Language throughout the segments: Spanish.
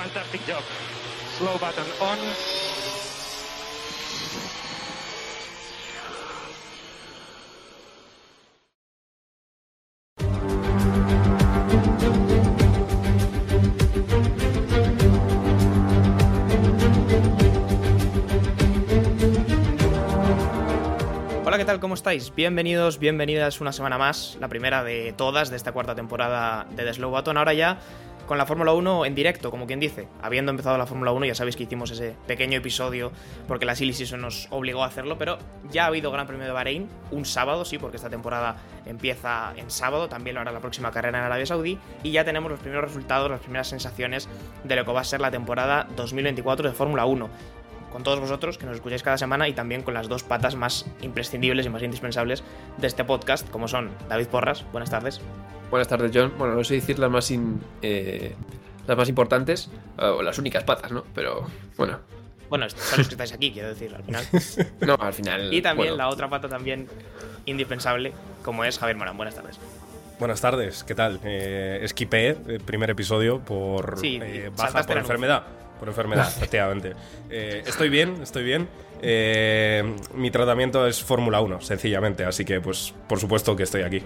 fantastic job. Slow button on. Hola, ¿qué tal? ¿Cómo estáis? Bienvenidos, bienvenidas una semana más, la primera de todas de esta cuarta temporada de The Slow Button. Ahora ya con la Fórmula 1 en directo, como quien dice. Habiendo empezado la Fórmula 1, ya sabéis que hicimos ese pequeño episodio porque la Silly Season nos obligó a hacerlo, pero ya ha habido Gran Premio de Bahrein, un sábado, sí, porque esta temporada empieza en sábado, también lo hará la próxima carrera en Arabia Saudí, y ya tenemos los primeros resultados, las primeras sensaciones de lo que va a ser la temporada 2024 de Fórmula 1 con todos vosotros que nos escucháis cada semana y también con las dos patas más imprescindibles y más indispensables de este podcast, como son David Porras, buenas tardes. Buenas tardes, John. Bueno, no sé decir las más, in- eh, las más importantes, eh, o las únicas patas, ¿no? Pero bueno, Bueno, son los que estáis aquí, quiero decir, al final. no, al final. Y también bueno, la otra pata también indispensable, como es Javier Morán. Buenas tardes. Buenas tardes, ¿qué tal? Eh, esquipé el primer episodio por Sí, eh, baja, por enfermedad. Por enfermedad, efectivamente. Eh, estoy bien, estoy bien. Eh, mi tratamiento es Fórmula 1, sencillamente, así que, pues, por supuesto que estoy aquí.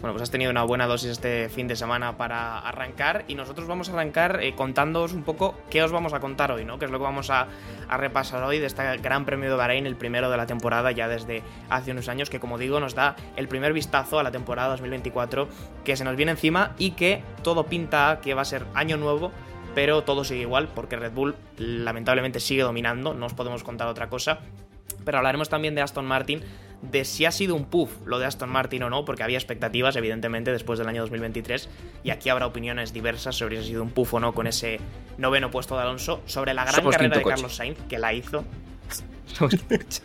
Bueno, pues has tenido una buena dosis este fin de semana para arrancar y nosotros vamos a arrancar eh, contándoos un poco qué os vamos a contar hoy, ¿no? Que es lo que vamos a, a repasar hoy de este Gran Premio de Bahrein, el primero de la temporada ya desde hace unos años, que como digo nos da el primer vistazo a la temporada 2024 que se nos viene encima y que todo pinta que va a ser año nuevo, pero todo sigue igual porque Red Bull lamentablemente sigue dominando, no os podemos contar otra cosa. Pero hablaremos también de Aston Martin, de si ha sido un puff lo de Aston Martin o no, porque había expectativas, evidentemente, después del año 2023, y aquí habrá opiniones diversas sobre si ha sido un puff o no con ese noveno puesto de Alonso, sobre la gran Somos carrera de coche. Carlos Sainz, que la hizo. ¿Ves,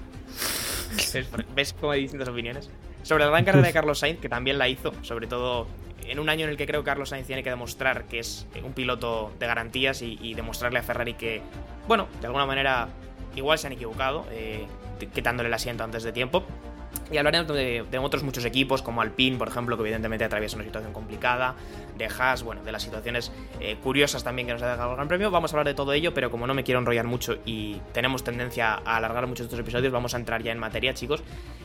¿Ves cómo hay distintas opiniones? Sobre la gran carrera de Carlos Sainz, que también la hizo, sobre todo en un año en el que creo que Carlos Sainz tiene que demostrar que es un piloto de garantías y, y demostrarle a Ferrari que, bueno, de alguna manera igual se han equivocado, eh, quitándole el asiento antes de tiempo. Y hablaremos de, otros muchos equipos, como Alpine, por ejemplo, que evidentemente atraviesa una situación complicada, de Haas, bueno, de las situaciones eh, curiosas también que nos ha dejado el Gran Premio. Vamos a hablar de todo ello, pero como no me quiero enrollar mucho y tenemos tendencia a alargar muchos estos episodios, vamos a entrar ya en materia, chicos.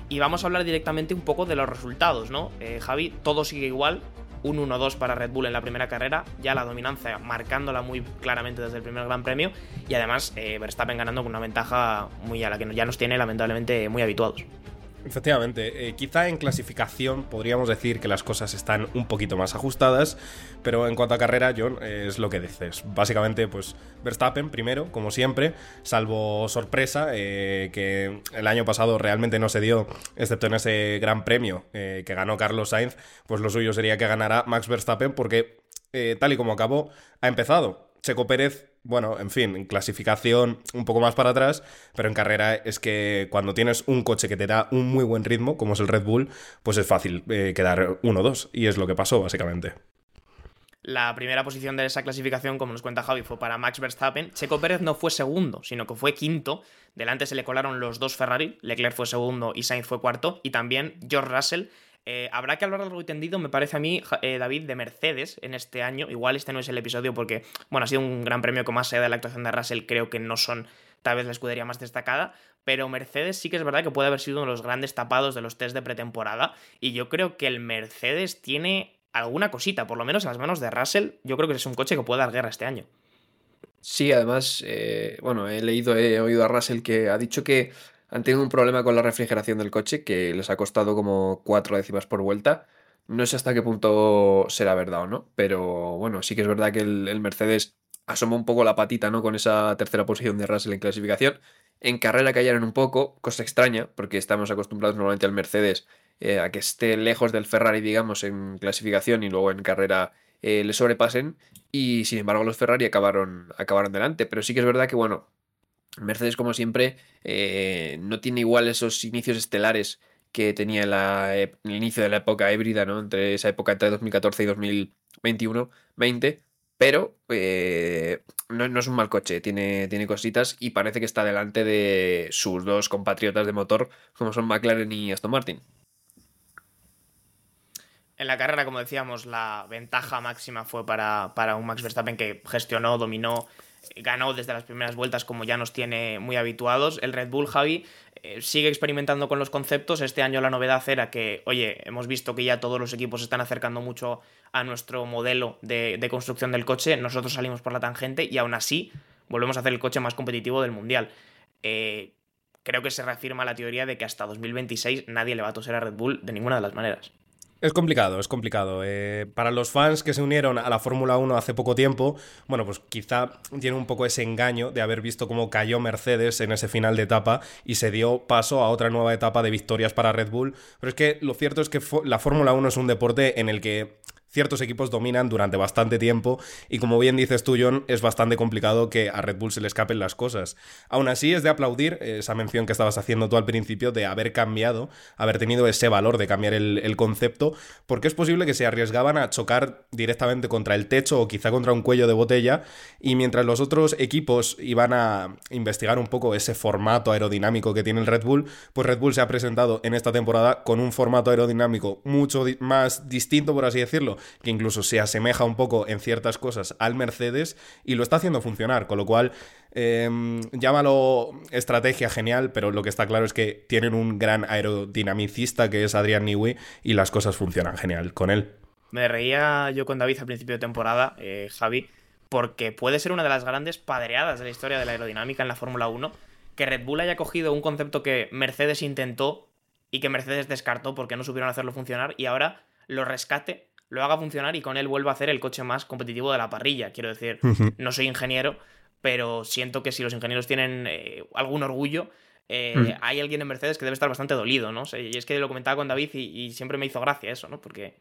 Y vamos a hablar directamente un poco de los resultados, ¿no? Eh, Javi, todo sigue igual. Un 1-2 para Red Bull en la primera carrera, ya la dominancia marcándola muy claramente desde el primer Gran Premio y además eh, Verstappen ganando con una ventaja muy a la que ya nos tiene lamentablemente muy habituados. Efectivamente, eh, quizá en clasificación podríamos decir que las cosas están un poquito más ajustadas, pero en cuanto a carrera, John, es lo que dices. Básicamente, pues Verstappen primero, como siempre, salvo sorpresa, eh, que el año pasado realmente no se dio, excepto en ese gran premio eh, que ganó Carlos Sainz, pues lo suyo sería que ganara Max Verstappen, porque eh, tal y como acabó, ha empezado. Checo Pérez, bueno, en fin, en clasificación un poco más para atrás, pero en carrera es que cuando tienes un coche que te da un muy buen ritmo, como es el Red Bull, pues es fácil eh, quedar 1-2, y es lo que pasó, básicamente. La primera posición de esa clasificación, como nos cuenta Javi, fue para Max Verstappen. Checo Pérez no fue segundo, sino que fue quinto. Delante se le colaron los dos Ferrari, Leclerc fue segundo y Sainz fue cuarto, y también George Russell. Eh, habrá que hablar algo entendido, me parece a mí, eh, David, de Mercedes en este año. Igual este no es el episodio porque, bueno, ha sido un gran premio que más allá de la actuación de Russell, creo que no son tal vez la escudería más destacada, pero Mercedes sí que es verdad que puede haber sido uno de los grandes tapados de los test de pretemporada, y yo creo que el Mercedes tiene alguna cosita, por lo menos en las manos de Russell, yo creo que es un coche que puede dar guerra este año. Sí, además, eh, bueno, he leído, he oído a Russell que ha dicho que han tenido un problema con la refrigeración del coche, que les ha costado como cuatro décimas por vuelta. No sé hasta qué punto será verdad o no, pero bueno, sí que es verdad que el, el Mercedes asoma un poco la patita, ¿no? Con esa tercera posición de Russell en clasificación. En carrera cayeron un poco, cosa extraña, porque estamos acostumbrados normalmente al Mercedes eh, a que esté lejos del Ferrari, digamos, en clasificación y luego en carrera eh, le sobrepasen. Y sin embargo, los Ferrari acabaron, acabaron delante. Pero sí que es verdad que, bueno, Mercedes, como siempre, eh, no tiene igual esos inicios estelares que tenía el inicio de la época híbrida, ¿no? Entre esa época entre 2014 y 2021, 20. Pero eh, no, no es un mal coche, tiene, tiene cositas y parece que está delante de sus dos compatriotas de motor, como son McLaren y Aston Martin. En la carrera, como decíamos, la ventaja máxima fue para, para un Max Verstappen que gestionó, dominó, ganó desde las primeras vueltas como ya nos tiene muy habituados. El Red Bull, Javi, eh, sigue experimentando con los conceptos. Este año la novedad era que, oye, hemos visto que ya todos los equipos se están acercando mucho a nuestro modelo de, construcción del coche. Nosotros salimos por la tangente y aún así volvemos a hacer el coche más competitivo del mundial. Eh, creo que se reafirma la teoría de que hasta 2026 nadie le va a toser a Red Bull de ninguna de las maneras. Es complicado, es complicado. Eh, para los fans que se unieron a la Fórmula 1 hace poco tiempo, bueno, pues quizá tiene un poco ese engaño de haber visto cómo cayó Mercedes en ese final de etapa y se dio paso a otra nueva etapa de victorias para Red Bull. Pero es que lo cierto es que la Fórmula 1 es un deporte en el que ciertos equipos dominan durante bastante tiempo y como bien dices tú, John, es bastante complicado que a Red Bull se le escapen las cosas. Aún así, es de aplaudir esa mención que estabas haciendo tú al principio de haber cambiado, haber tenido ese valor de cambiar el, concepto, porque es posible que se arriesgaban a chocar directamente contra el techo o quizá contra un cuello de botella y mientras los otros equipos iban a investigar un poco ese formato aerodinámico que tiene el Red Bull, pues Red Bull se ha presentado en esta temporada con un formato aerodinámico mucho más distinto, por así decirlo, que incluso se asemeja un poco en ciertas cosas al Mercedes y lo está haciendo funcionar, con lo cual em, llámalo estrategia genial, pero lo que está claro es que tienen un gran aerodinamicista que es Adrián Newey y las cosas funcionan genial con él. Me reía yo con David al principio de temporada, eh, Javi, porque puede ser una de las grandes padreadas de la historia de la aerodinámica en la Fórmula 1, que Red Bull haya cogido un concepto que Mercedes intentó y que Mercedes descartó porque no supieron hacerlo funcionar y ahora lo rescate lo haga funcionar y con él vuelva a hacer el coche más competitivo de la parrilla. Quiero decir, no soy ingeniero, pero siento que si los ingenieros tienen eh, algún orgullo, eh, mm. hay alguien en Mercedes que debe estar bastante dolido, ¿no? y es que lo comentaba con David y, y, siempre me hizo gracia eso, ¿no? Porque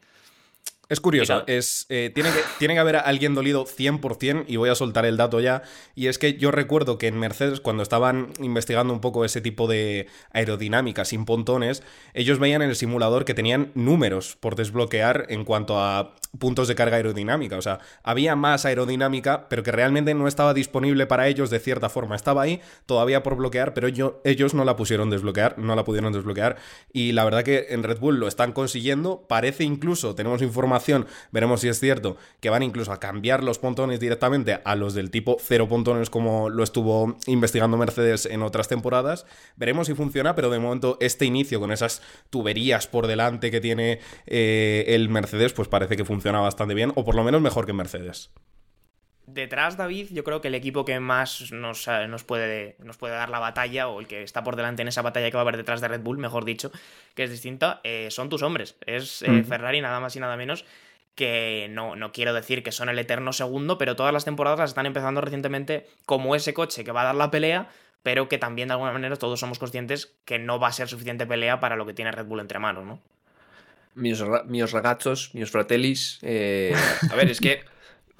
es curioso, es, eh, tiene, que, tiene que haber alguien dolido 100% y voy a soltar el dato ya. Y es que yo recuerdo que en Mercedes, cuando estaban investigando un poco ese tipo de aerodinámica sin pontones, ellos veían en el simulador que tenían números por desbloquear en cuanto a puntos de carga aerodinámica. O sea, había más aerodinámica, pero que realmente no estaba disponible para ellos de cierta forma. Estaba ahí todavía por bloquear, pero ellos no la pusieron desbloquear, no la pudieron desbloquear. Y la verdad que en Red Bull lo están consiguiendo. Parece incluso, tenemos información, veremos si es cierto, que van incluso a cambiar los pontones directamente a los del tipo cero pontones como lo estuvo investigando Mercedes en otras temporadas. Veremos si funciona, pero de momento este inicio con esas tuberías por delante que tiene eh, el Mercedes, pues parece que funciona funciona bastante bien, o por lo menos mejor que Mercedes. Detrás, David, yo creo que el equipo que más nos, eh, nos, puede, nos puede dar la batalla, o el que está por delante en esa batalla que va a haber detrás de Red Bull, mejor dicho, que es distinta, eh, son tus hombres. Es eh, Ferrari nada más y nada menos que no, no, quiero decir que son el eterno segundo, pero todas las temporadas las están empezando recientemente como ese coche que va a dar la pelea, pero que también de alguna manera todos somos conscientes que no va a ser suficiente pelea para lo que tiene Red Bull entre manos, ¿no? Mis, mis ragazos, mis fratellis. Eh, a ver, es que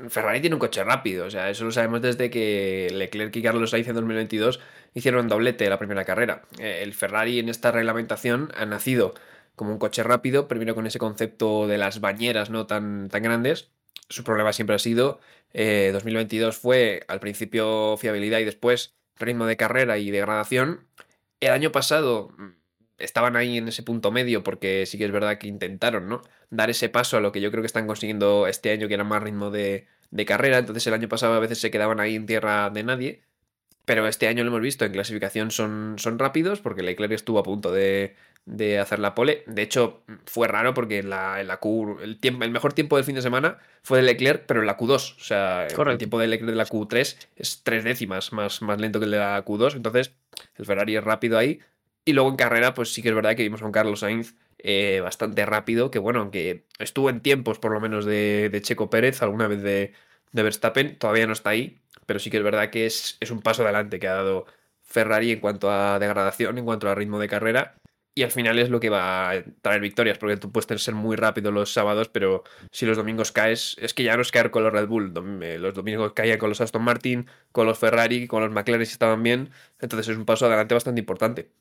Ferrari tiene un coche rápido, o sea, eso lo sabemos desde que Leclerc y Carlos Sainz en 2022 hicieron doblete la primera carrera. Eh, el Ferrari en esta reglamentación ha nacido como un coche rápido, primero con ese concepto de las bañeras no tan, tan grandes. Su problema siempre ha sido, 2022 eh, fue al principio fiabilidad y después ritmo de carrera y degradación. El año pasado estaban ahí en ese punto medio porque sí que es verdad que intentaron, ¿no? Dar ese paso a lo que yo creo que están consiguiendo este año, que era más ritmo de, carrera. Entonces el año pasado a veces se quedaban ahí en tierra de nadie. Pero este año lo hemos visto, en clasificación son, son rápidos porque Leclerc estuvo a punto de, de hacer la pole. De hecho, fue raro porque en la, en la Q, el, tiempo, el mejor tiempo del fin de semana fue de Leclerc, pero en la Q2. O sea, el tiempo de Leclerc de la Q3 es tres décimas más, más lento que el de la Q2. Entonces, el Ferrari es rápido ahí. Y luego en carrera, pues sí que es verdad que vimos un Carlos Sainz eh, bastante rápido, que bueno, aunque estuvo en tiempos por lo menos de, Checo Pérez, alguna vez de, Verstappen, todavía no está ahí, pero sí que es verdad que es, es un paso adelante que ha dado Ferrari en cuanto a degradación, en cuanto a ritmo de carrera. Y al final es lo que va a traer victorias, porque tú puedes ser muy rápido los sábados, pero si los domingos caes, es que ya no es caer con los Red Bull. Eh, los domingos caían con los Aston Martin, con los Ferrari, con los McLaren si estaban bien. Entonces es un paso adelante bastante importante.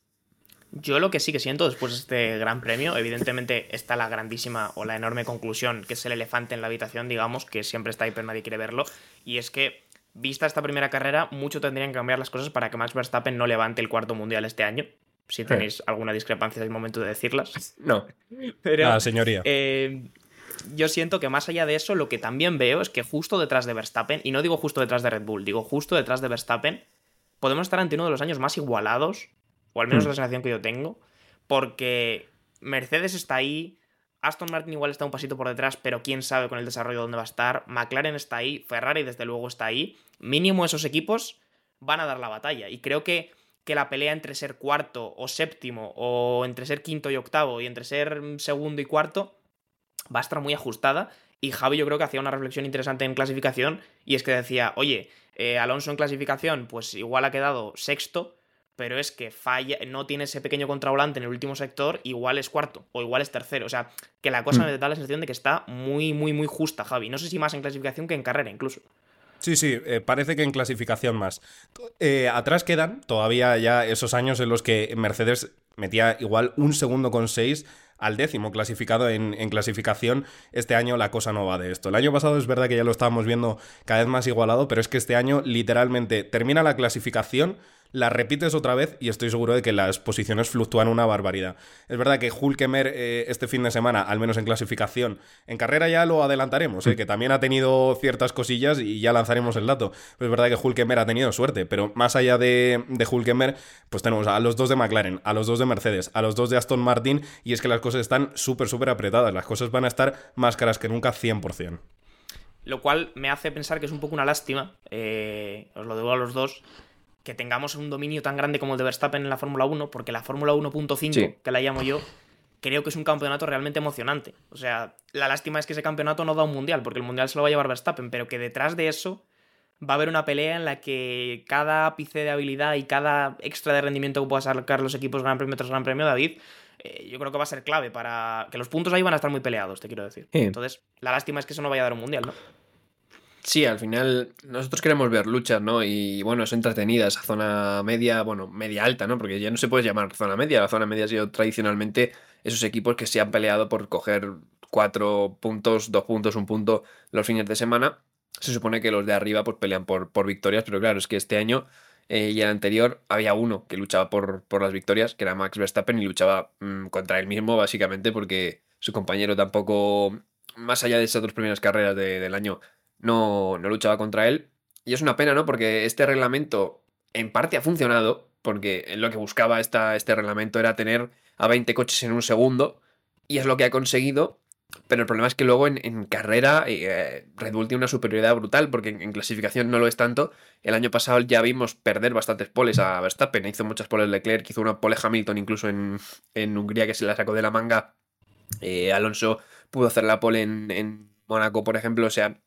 Yo lo que sí que siento después de este gran premio, evidentemente está la grandísima o la enorme conclusión, que es el elefante en la habitación, digamos, que siempre está ahí pero nadie quiere verlo, y es que, vista esta primera carrera, mucho tendrían que cambiar las cosas para que Max Verstappen no levante el cuarto mundial este año. Si tenéis alguna discrepancia, es el momento de decirlas. No. Pero, ah, señoría. Eh, yo siento que más allá de eso, lo que también veo es que justo detrás de Verstappen, y no digo justo detrás de Red Bull, digo justo detrás de Verstappen, podemos estar ante uno de los años más igualados, o al menos Hmm. la sensación que yo tengo, porque Mercedes está ahí, Aston Martin igual está un pasito por detrás, pero quién sabe con el desarrollo dónde va a estar, McLaren está ahí, Ferrari desde luego está ahí, mínimo esos equipos van a dar la batalla, y creo que que la pelea entre ser cuarto o séptimo, o entre ser quinto y octavo, y entre ser segundo y cuarto, va a estar muy ajustada. Y Javi yo creo que hacía una reflexión interesante en clasificación y es que decía, oye, eh, Alonso en clasificación pues igual ha quedado sexto, pero es que falla, no tiene ese pequeño contravolante en el último sector, igual es cuarto o igual es tercero. O sea, que la cosa Mm. me da la sensación de que está muy, muy, muy justa, Javi. No sé si más en clasificación que en carrera incluso. Sí, sí, eh, parece que en clasificación más. Eh, atrás quedan todavía ya esos años en los que Mercedes metía igual un segundo con seis al décimo clasificado en, en clasificación. Este año la cosa no va de esto. El año pasado es verdad que ya lo estábamos viendo cada vez más igualado, pero es que este año literalmente termina la clasificación, la repites otra vez y estoy seguro de que las posiciones fluctúan una barbaridad. Es verdad que Hulkemer eh, este fin de semana, al menos en clasificación, en carrera ya lo adelantaremos, eh, que también ha tenido ciertas cosillas y ya lanzaremos el dato. Pero es verdad que Hulkemer ha tenido suerte, pero más allá de, de Hulkemer, pues tenemos a los dos de McLaren, a los dos de Mercedes, a los dos de Aston Martin y es que las cosas están súper, súper apretadas. Las cosas van a estar más caras que nunca 100%. Lo cual me hace pensar que es un poco una lástima, eh, os lo digo a los dos, que tengamos un dominio tan grande como el de Verstappen en la Fórmula 1, porque la Fórmula 1.5, Sí. que la llamo yo, creo que es un campeonato realmente emocionante. O sea, la lástima es que ese campeonato no da un mundial, porque el mundial se lo va a llevar Verstappen, pero que detrás de eso va a haber una pelea en la que cada ápice de habilidad y cada extra de rendimiento que pueda sacar los equipos Gran Premio tras Gran Premio, David, eh, yo creo que va a ser clave para que los puntos ahí van a estar muy peleados, te quiero decir. Sí. Entonces, la lástima es que eso no vaya a dar un mundial, ¿no? Sí, al final nosotros queremos ver luchas, ¿no? Y bueno, es entretenida esa zona media, bueno, media alta, ¿no? Porque ya no se puede llamar zona media. La zona media ha sido tradicionalmente esos equipos que se han peleado por coger cuatro puntos, dos puntos, un punto los fines de semana. Se supone que los de arriba pues pelean por, por victorias, pero claro, es que este año eh, y el anterior había uno que luchaba por, por las victorias, que era Max Verstappen, y luchaba mm, contra él mismo, básicamente, porque su compañero tampoco, más allá de esas dos primeras carreras de- del año, no, no luchaba contra él. Y es una pena, ¿no? Porque este reglamento en parte ha funcionado, porque lo que buscaba esta, este reglamento era tener a 20 coches en un segundo, y es lo que ha conseguido. Pero el problema es que luego en, en carrera eh, una superioridad brutal, porque en, en clasificación no lo es tanto. El año pasado ya vimos perder bastantes poles a Verstappen, hizo muchas poles Leclerc, hizo una pole Hamilton incluso en, en Hungría que se la sacó de la manga. Eh, Alonso pudo hacer la pole en, en Mónaco, por ejemplo. O sea,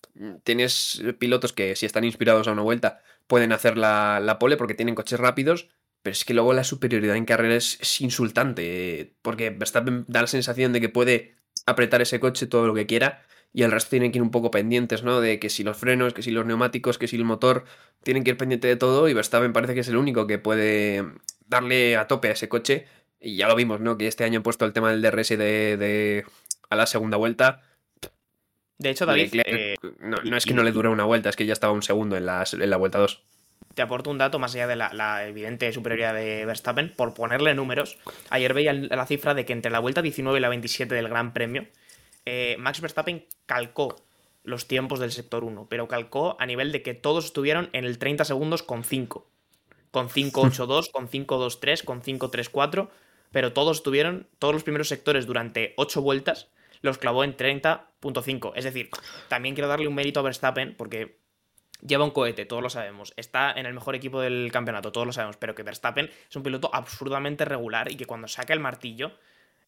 tienes pilotos que si están inspirados a una vuelta pueden hacer la, la pole porque tienen coches rápidos, pero es que luego la superioridad en carrera es, insultante, porque Verstappen da la sensación de que puede apretar ese coche todo lo que quiera y el resto tienen que ir un poco pendientes, ¿no? De que si los frenos, que si los neumáticos, que si el motor, tienen que ir pendiente de todo y Verstappen parece que es el único que puede darle a tope a ese coche y ya lo vimos, ¿no? Que este año han puesto el tema del DRS de, de- a la segunda vuelta. De hecho, David, Leclerc, eh, no, no es que no le dure una vuelta, es que ya estaba un segundo en la, en la vuelta 2. te aporto un dato más allá de la, la evidente superioridad de Verstappen, por ponerle números. Ayer veía la cifra de que entre la vuelta 19 y la 27 del Gran Premio, eh, Max Verstappen calcó los tiempos del sector 1, pero calcó a nivel de que todos estuvieron en el 30 segundos con 5. Con 5.82, con 5.23, con 5.34, pero todos estuvieron, todos los primeros sectores durante 8 vueltas los clavó en 30.5. Es decir, también quiero darle un mérito a Verstappen porque lleva un cohete, todos lo sabemos. Está en el mejor equipo del campeonato, todos lo sabemos. Pero que Verstappen es un piloto absurdamente regular y que cuando saca el martillo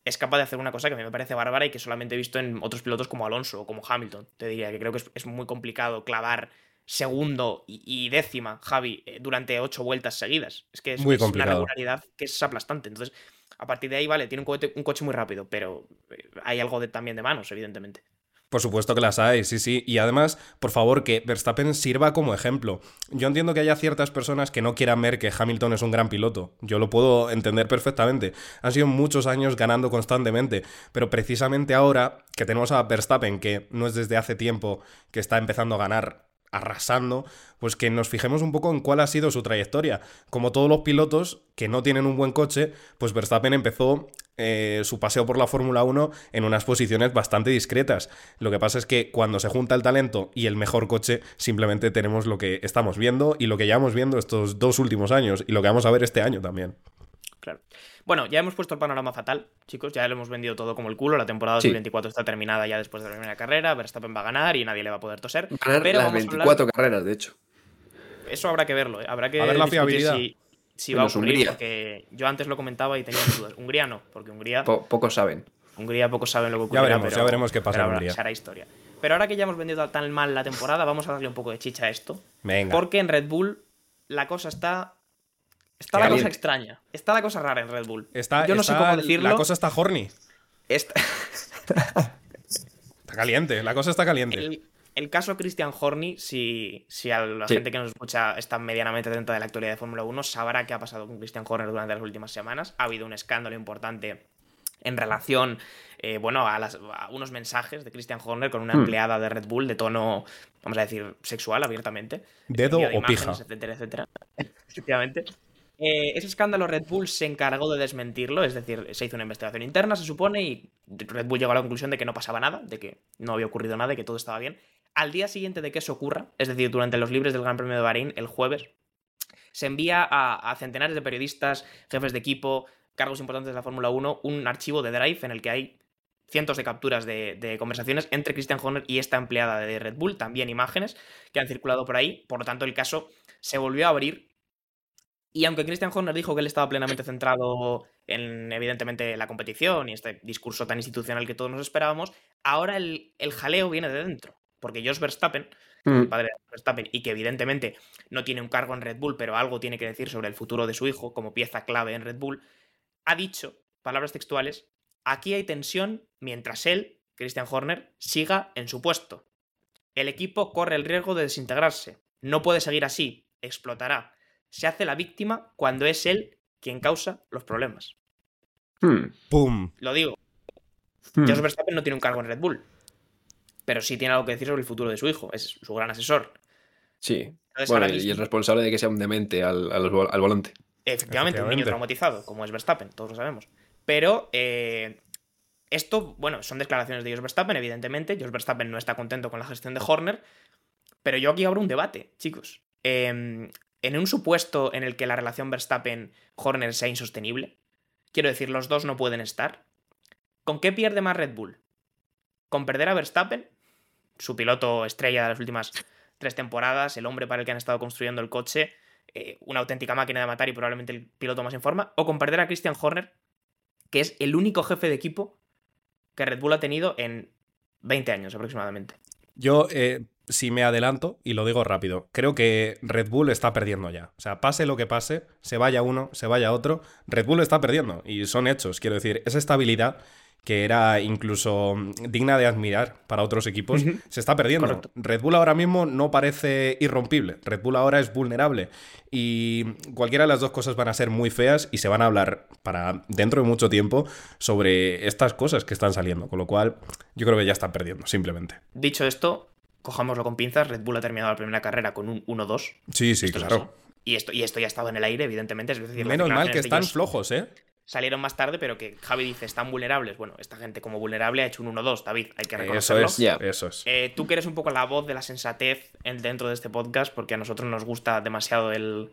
es capaz de hacer una cosa que a mí me parece bárbara y que solamente he visto en otros pilotos como Alonso o como Hamilton. Te diría que creo que es, es muy complicado clavar segundo y, y décima, Javi, eh, durante ocho vueltas seguidas. Es que es, Muy es una regularidad que es aplastante. Entonces, a partir de ahí, vale, tiene un, coche muy rápido, pero eh, hay algo de, también de manos, evidentemente. Por supuesto que las hay, sí, sí. Y además, por favor, que Verstappen sirva como ejemplo. Yo entiendo que haya ciertas personas que no quieran ver que Hamilton es un gran piloto. Yo lo puedo entender perfectamente. Han sido muchos años ganando constantemente. Pero precisamente ahora que tenemos a Verstappen, que no es desde hace tiempo que está empezando a ganar arrasando, pues que nos fijemos un poco en cuál ha sido su trayectoria. Como todos los pilotos que no tienen un buen coche, pues Verstappen empezó eh, su paseo por la Fórmula 1 en unas posiciones bastante discretas. Lo que pasa es que cuando se junta el talento y el mejor coche, simplemente tenemos lo que estamos viendo y lo que llevamos viendo estos dos últimos años y lo que vamos a ver este año también. Claro. Bueno, ya hemos puesto el panorama fatal, chicos. Ya lo hemos vendido todo como el culo. La temporada 2024 está terminada ya después de la primera carrera. Verstappen va a ganar y nadie le va a poder toser. Ganar Pero las vamos a 24 hablar- carreras, de hecho. Eso habrá que verlo. ¿eh? Habrá que A ver la discutir fiabilidad. si, si va a ocurrir. Hungría. Porque yo antes lo comentaba y tenía dudas. Hungría no, porque Hungría, Po- pocos saben. Hungría pocos saben lo que Ya ocurrirá. veremos, pero- ya veremos qué pasa pero en Hungría. Será historia. Pero ahora que ya hemos vendido tan mal la temporada, vamos a darle un poco de chicha a esto. Venga. Porque en Red Bull la cosa está. Está la cosa extraña. Está la cosa rara en Red Bull. Está, Yo no sé cómo decirlo. La cosa está horny. Está- Está caliente, la cosa está caliente. el, el caso Christian Horny, si, si a la Sí. gente que nos escucha está medianamente atenta de la actualidad de Fórmula 1, sabrá qué ha pasado con Christian Horner durante las últimas semanas. Ha habido un escándalo importante en relación, eh, bueno, a, las- a unos mensajes de Christian Horner con una Hmm. empleada de Red Bull de tono, vamos a decir, sexual abiertamente. ¿Dedo de o pija? imágenes, Etcétera, etcétera. Efectivamente. Eh, ese escándalo Red Bull se encargó de desmentirlo, es decir, se hizo una investigación interna, se supone, y Red Bull llegó a la conclusión de que no pasaba nada, de que no había ocurrido nada y que todo estaba bien. Al día siguiente de que eso ocurra, es decir, durante los libres del Gran Premio de Bahrein, el jueves, se envía a, centenares de periodistas, jefes de equipo, cargos importantes de la Fórmula 1, un archivo de Drive en el que hay cientos de capturas de, conversaciones entre Christian Horner y esta empleada de Red Bull, también imágenes que han circulado por ahí. Por lo tanto, el caso se volvió a abrir. Y aunque Christian Horner dijo que él estaba plenamente centrado en, evidentemente, la competición y este discurso tan institucional que todos nos esperábamos, ahora el jaleo viene de dentro. Porque Jos Verstappen, Mm. el padre de Verstappen, y que evidentemente no tiene un cargo en Red Bull, pero algo tiene que decir sobre el futuro de su hijo como pieza clave en Red Bull, ha dicho, palabras textuales, aquí hay tensión mientras él, Christian Horner, siga en su puesto. El equipo corre el riesgo de desintegrarse. No puede seguir así, explotará. Se hace la víctima cuando es él quien causa los problemas. Hmm. ¡Pum! Lo digo, Hmm. Jos Verstappen no tiene un cargo en Red Bull, pero sí tiene algo que decir sobre el futuro de su hijo, es su gran asesor. Sí. Entonces, Bueno, y mismo- el responsable de que sea un demente al, al vol- al volante. Efectivamente, un niño traumatizado, como es Verstappen, todos lo sabemos. Pero eh, esto, bueno, son declaraciones de Jos Verstappen, evidentemente. Jos Verstappen no está contento con la gestión de Horner. Pero yo aquí abro un debate, chicos. Eh, en un supuesto en el que la relación Verstappen-Horner sea insostenible, quiero decir, los dos no pueden estar. ¿Con qué pierde más Red Bull? ¿Con perder a Verstappen, su piloto estrella de las últimas tres temporadas, el hombre para el que han estado construyendo el coche, eh, una auténtica máquina de matar y probablemente el piloto más en forma, o con perder a Christian Horner, que es el único jefe de equipo que Red Bull ha tenido en 20 años aproximadamente. Yo, eh, si me adelanto, y lo digo rápido, creo que Red Bull está perdiendo ya. O sea, pase lo que pase, se vaya uno, se vaya otro, Red Bull está perdiendo. Y son hechos, quiero decir, esa estabilidad que era incluso mm, digna de admirar para otros equipos, se está perdiendo. Correcto. Red Bull ahora mismo no parece irrompible, Red Bull ahora es vulnerable y cualquiera de las dos cosas van a ser muy feas y se van a hablar para dentro de mucho tiempo sobre estas cosas que están saliendo, con lo cual yo creo que ya están perdiendo, simplemente. Dicho esto, cojámoslo con pinzas, Red Bull ha terminado la primera carrera con un 1-2. Sí, sí, Esto claro. Y esto, y esto ya estaba en el aire, evidentemente. Es decir, Menos mal que están ellos flojos, ¿eh? Salieron más tarde, pero que Javi dice, están vulnerables. Bueno, esta gente como vulnerable ha hecho un 1-2, David, hay que Eso reconocerlo. es, Ya. eso es. Eh, tú que eres un poco la voz de la sensatez en- dentro de este podcast, porque a nosotros nos gusta demasiado el,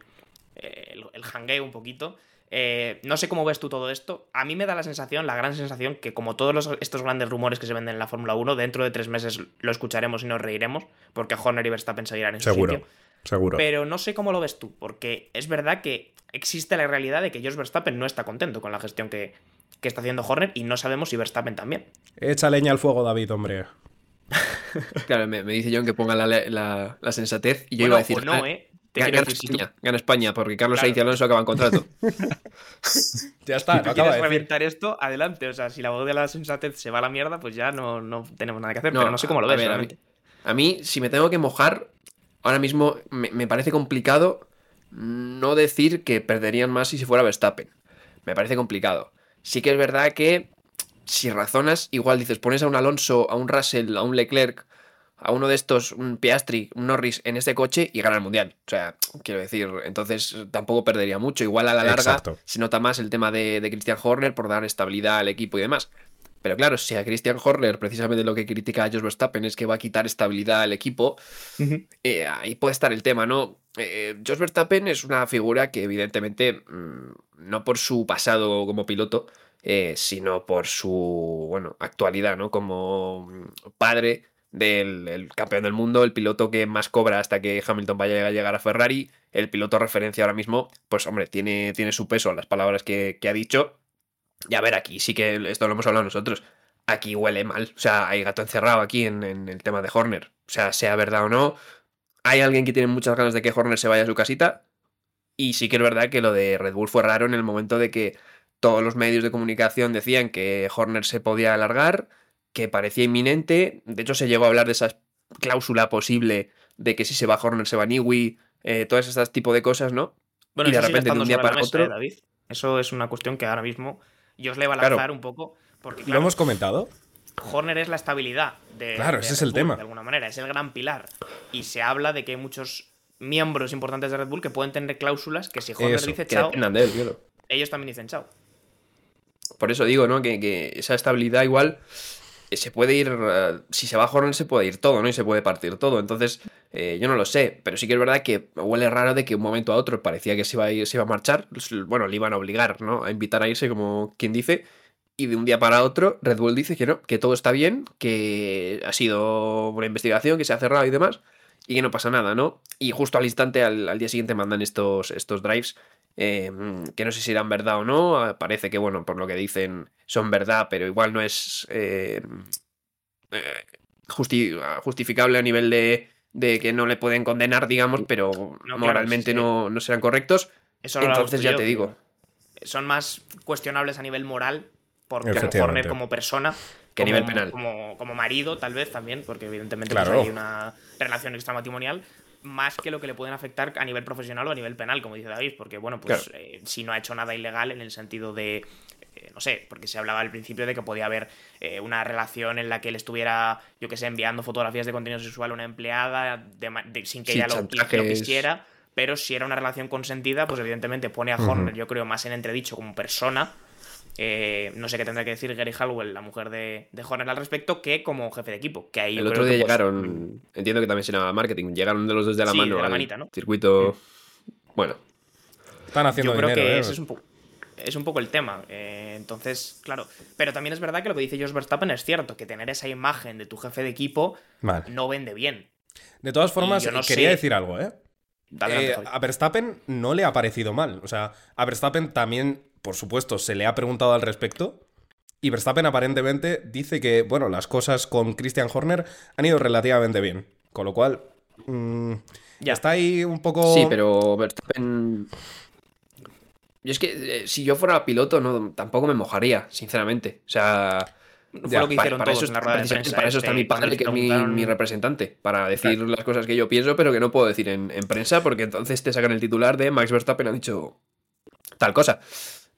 el, el jangueo un poquito. Eh, no sé cómo ves tú todo esto. A mí me da la sensación, la gran sensación, que como todos los- estos grandes rumores que se venden en la Fórmula 1, dentro de tres meses lo escucharemos y nos reiremos, porque Horner y Verstappen seguirán en su Seguro, sitio. Seguro. Pero no sé cómo lo ves tú, porque es verdad que existe la realidad de que Jos Verstappen no está contento con la gestión que, que está haciendo Horner y no sabemos si Verstappen también. Echa leña al fuego, David, hombre. Claro, me, me dice John que ponga la, la- la sensatez y yo Bueno, iba a decir. no, ah, ¿eh? Te Gana, España, gana España, porque Carlos Claro. Sainz y Alonso acaban contrato. Ya está, Si acaba quieres reventar esto, adelante. O sea, si la voz de la sensatez se va a la mierda, pues ya no, no tenemos nada que hacer. No, pero no sé cómo lo a ves, ver, a realmente. A mí, si me tengo que mojar, ahora mismo me, me parece complicado no decir que perderían más si se fuera Verstappen. Me parece complicado. Sí que es verdad que si razonas, igual dices, pones a un Alonso, a un Russell, a un Leclerc a uno de estos, un Piastri, un Norris en este coche y gana el mundial. O sea, quiero decir, entonces tampoco perdería mucho. Igual a la larga Exacto. se nota más el tema de, de Christian Horner por dar estabilidad al equipo y demás. Pero claro, si a Christian Horner precisamente lo que critica a Jos Verstappen es que va a quitar estabilidad al equipo, eh, ahí puede estar el tema, ¿no? Eh, Jos Verstappen es una figura que evidentemente, mm, no por su pasado como piloto, eh, sino por su, bueno, actualidad, ¿no? Como mm, padre del el campeón del mundo, el piloto que más cobra hasta que Hamilton vaya a llegar a Ferrari, el piloto referencia ahora mismo, pues hombre, tiene, tiene su peso las palabras que, que ha dicho. Y a ver, aquí sí que esto lo hemos hablado nosotros. Aquí huele mal. O sea, hay gato encerrado aquí en, en el tema de Horner. O sea, sea verdad o no, hay alguien que tiene muchas ganas de que Horner se vaya a su casita. Y sí que es verdad que lo de Red Bull fue raro en el momento de que todos los medios de comunicación decían que Horner se podía alargar, que parecía inminente. De hecho, se llegó a hablar de esa cláusula posible de que si se va Horner se va Niwi, eh, todas estas tipo de cosas, ¿no? Bueno, Y de repente, de un día para mesa, otro- ¿eh, David. Eso es una cuestión que ahora mismo yo os le va a Claro. lanzar un poco. Porque, ¿Lo hemos comentado? Horner es la estabilidad de. Claro, de ese es Red el Bull, tema. De alguna manera, es el gran pilar. Y se habla de que hay muchos miembros importantes de Red Bull que pueden tener cláusulas que si Horner Eso, dice chao, dependan de él, claro. ellos también dicen chao. Por eso digo, ¿no? Que, que esa estabilidad igual se puede ir. eh, si se va Horner se puede ir todo, ¿no? Y se puede partir todo. Entonces, eh, yo no lo sé. Pero sí que es verdad que huele raro de que un momento a otro parecía que se iba a, se iba a marchar. Bueno, le iban a obligar, ¿no? A invitar a irse, como quien dice. Y de un día para otro, Red Bull dice que no, que todo está bien, que ha sido una investigación, que se ha cerrado y demás, y que no pasa nada, ¿no? Y justo al instante, al, al día siguiente, mandan estos, estos drives, eh, que no sé si eran verdad o no. ah, Parece que, bueno, por lo que dicen, son verdad, pero igual no es eh, eh, justi- justificable a nivel de, de que no le pueden condenar, digamos, pero claro, moralmente sí, sí. no, no serán correctos. Eso Entonces ya yo, te digo. Son más cuestionables a nivel moral. Porque. Horner como persona. Que a nivel penal. Como, como marido, tal vez también, porque evidentemente Claro. pues, hay una relación extramatrimonial. Más que lo que le pueden afectar a nivel profesional o a nivel penal, como dice David. Porque, bueno, pues Claro. eh, si no ha hecho nada ilegal en el sentido de. eh, no sé, porque se hablaba al principio de que podía haber eh, una relación en la que él estuviera, yo que sé, enviando fotografías de contenido sexual a una empleada de de- sin que Sí, ella lo, lo quisiera. Pero si era una relación consentida, pues evidentemente pone a. Horner, yo creo, más en entredicho como persona. Eh, no sé qué tendrá que decir Gary Halwell, la mujer de, de Horner, al respecto, que como jefe de equipo. Que ahí yo El otro día que, pues, llegaron, entiendo que también se llama marketing, llegaron de los dos de la Sí, mano de la manita, ¿no? circuito. Bueno, Están haciendo yo creo dinero, que ¿eh? ese es un, po- es un poco el tema. Eh, entonces, claro. Pero también es verdad que lo que dice Jos Verstappen es cierto, que tener esa imagen de tu jefe de equipo Vale. no vende bien. De todas formas, yo no quería sé- decir algo, ¿eh? Eh, a Verstappen no le ha parecido mal. O sea, a Verstappen también, por supuesto, se le ha preguntado al respecto. Y Verstappen aparentemente dice que, bueno, las cosas con Christian Horner han ido relativamente bien. Con lo cual, mm, Ya. está ahí un poco... sí, pero Verstappen. Yo es que eh, si yo fuera piloto, no, tampoco me mojaría, sinceramente. O sea. Fue ya, lo que hicieron para todos eso, en la rueda de precisamente prensa. para eso está este, mi padre, que es mi representante, para decir las cosas que yo pienso, pero que no puedo decir en, en prensa, porque entonces te sacan el titular de Max Verstappen ha dicho tal cosa.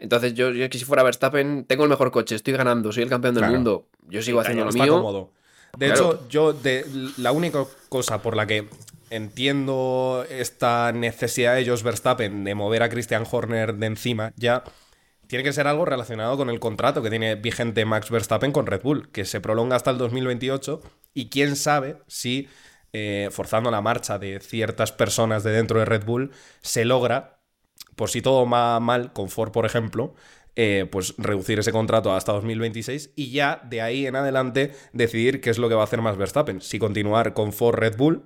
Entonces yo, yo que si fuera Verstappen, tengo el mejor coche, estoy ganando, soy el campeón del Claro. mundo, yo sigo haciendo lo mío. cómodo. De Claro. hecho, yo de, la única cosa por la que entiendo esta necesidad de Jos Verstappen de mover a Christian Horner de encima ya tiene que ser algo relacionado con el contrato que tiene vigente Max Verstappen con Red Bull, que se prolonga hasta el 2028 y quién sabe si eh, forzando la marcha de ciertas personas de dentro de Red Bull se logra, por si todo va mal, con Ford por ejemplo, eh, pues reducir ese contrato hasta 2026 y ya de ahí en adelante decidir qué es lo que va a hacer más Verstappen, si continuar con Ford Red Bull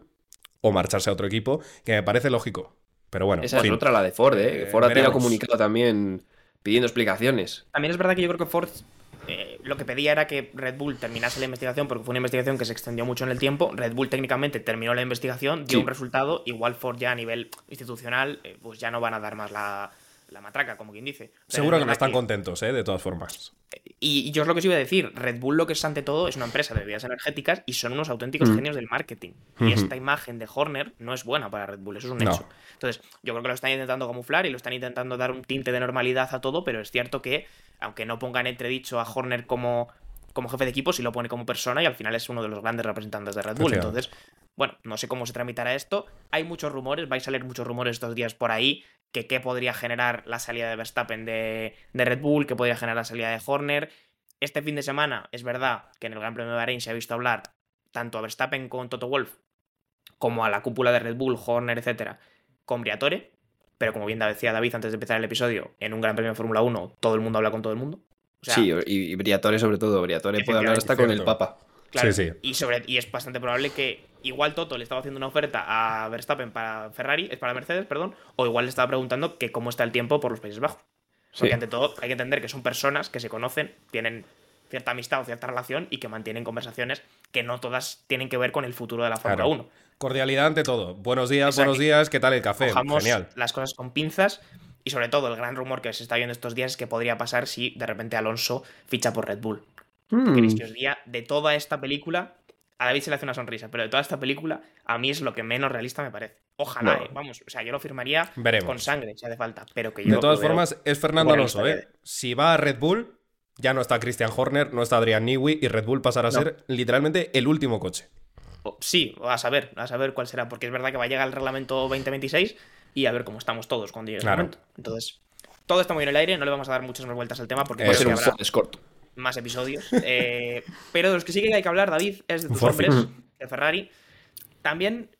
o marcharse a otro equipo, que me parece lógico. Pero bueno, Esa es otra, la de Ford, ¿eh? Eh, Ford ha veremos. comunicado también pidiendo explicaciones. También es verdad que yo creo que Ford eh, lo que pedía era que Red Bull terminase la investigación porque fue una investigación que se extendió mucho en el tiempo. Red Bull técnicamente terminó la investigación, dio Sí. un resultado. Igual Ford ya a nivel institucional, eh, pues ya no van a dar más la, la matraca, como quien dice. Pero Seguro que no están contentos, ¿eh? De todas formas. Y, y yo es lo que os iba a decir, Red Bull lo que es ante todo es una empresa de bebidas energéticas y son unos auténticos Mm. genios del marketing. Y esta imagen de Horner no es buena para Red Bull, eso es un No. hecho. Entonces, yo creo que lo están intentando camuflar y lo están intentando dar un tinte de normalidad a todo, pero es cierto que, aunque no pongan entredicho a Horner como como jefe de equipo, si lo pone como persona y al final es uno de los grandes representantes de Red Bull. Entonces, bueno, no sé cómo se tramitará esto. Hay muchos rumores, vais a salir muchos rumores estos días por ahí, que qué podría generar la salida de Verstappen de, de Red Bull, qué podría generar la salida de Horner. Este fin de semana es verdad que en el Gran Premio de Bahrein se ha visto hablar tanto a Verstappen con Toto Wolf como a la cúpula de Red Bull, Horner, etcétera, con Briatore. Pero como bien decía David antes de empezar el episodio, en un Gran Premio de Fórmula 1 todo el mundo habla con todo el mundo. sí, y, Briatore sobre todo. Briatore puede hablar hasta con el Papa. Claro, sí, sí. Y, sobre, y es bastante probable que igual Toto le estaba haciendo una oferta a Verstappen para Ferrari, es para Mercedes, perdón, o igual le estaba preguntando que cómo está el tiempo por los Países Bajos. Porque ante todo hay que entender que son personas que se conocen, tienen cierta amistad o cierta relación y que mantienen conversaciones que no todas tienen que ver con el futuro de la Fórmula 1. Cordialidad ante todo. Buenos días, buenos días, ¿qué tal el café? Genial. Las cosas con pinzas y sobre todo el gran rumor que se está viendo estos días es que podría pasar si de repente Alonso ficha por Red Bull. Hmm. Que día de toda esta película, a David se le hace una sonrisa, pero de toda esta película, a mí es lo que menos realista me parece. Ojalá, eh, vamos, o sea, yo lo firmaría con sangre si hace falta, pero que yo De todas formas, es Fernando Alonso, ¿eh? Si va a Red Bull, ya no está Christian Horner, no está Adrian Newey y Red Bull pasará a ser literalmente el último coche. Sí, a saber, a saber cuál será, porque es verdad que va a llegar el reglamento 2026 y a ver cómo estamos todos cuando llegue el momento. Entonces, todo está muy en el aire, no le vamos a dar muchas más vueltas al tema porque ser un corto. Más episodios. Eh, pero de los que sí que hay que hablar, David, es de tus hombres, de Ferrari. También,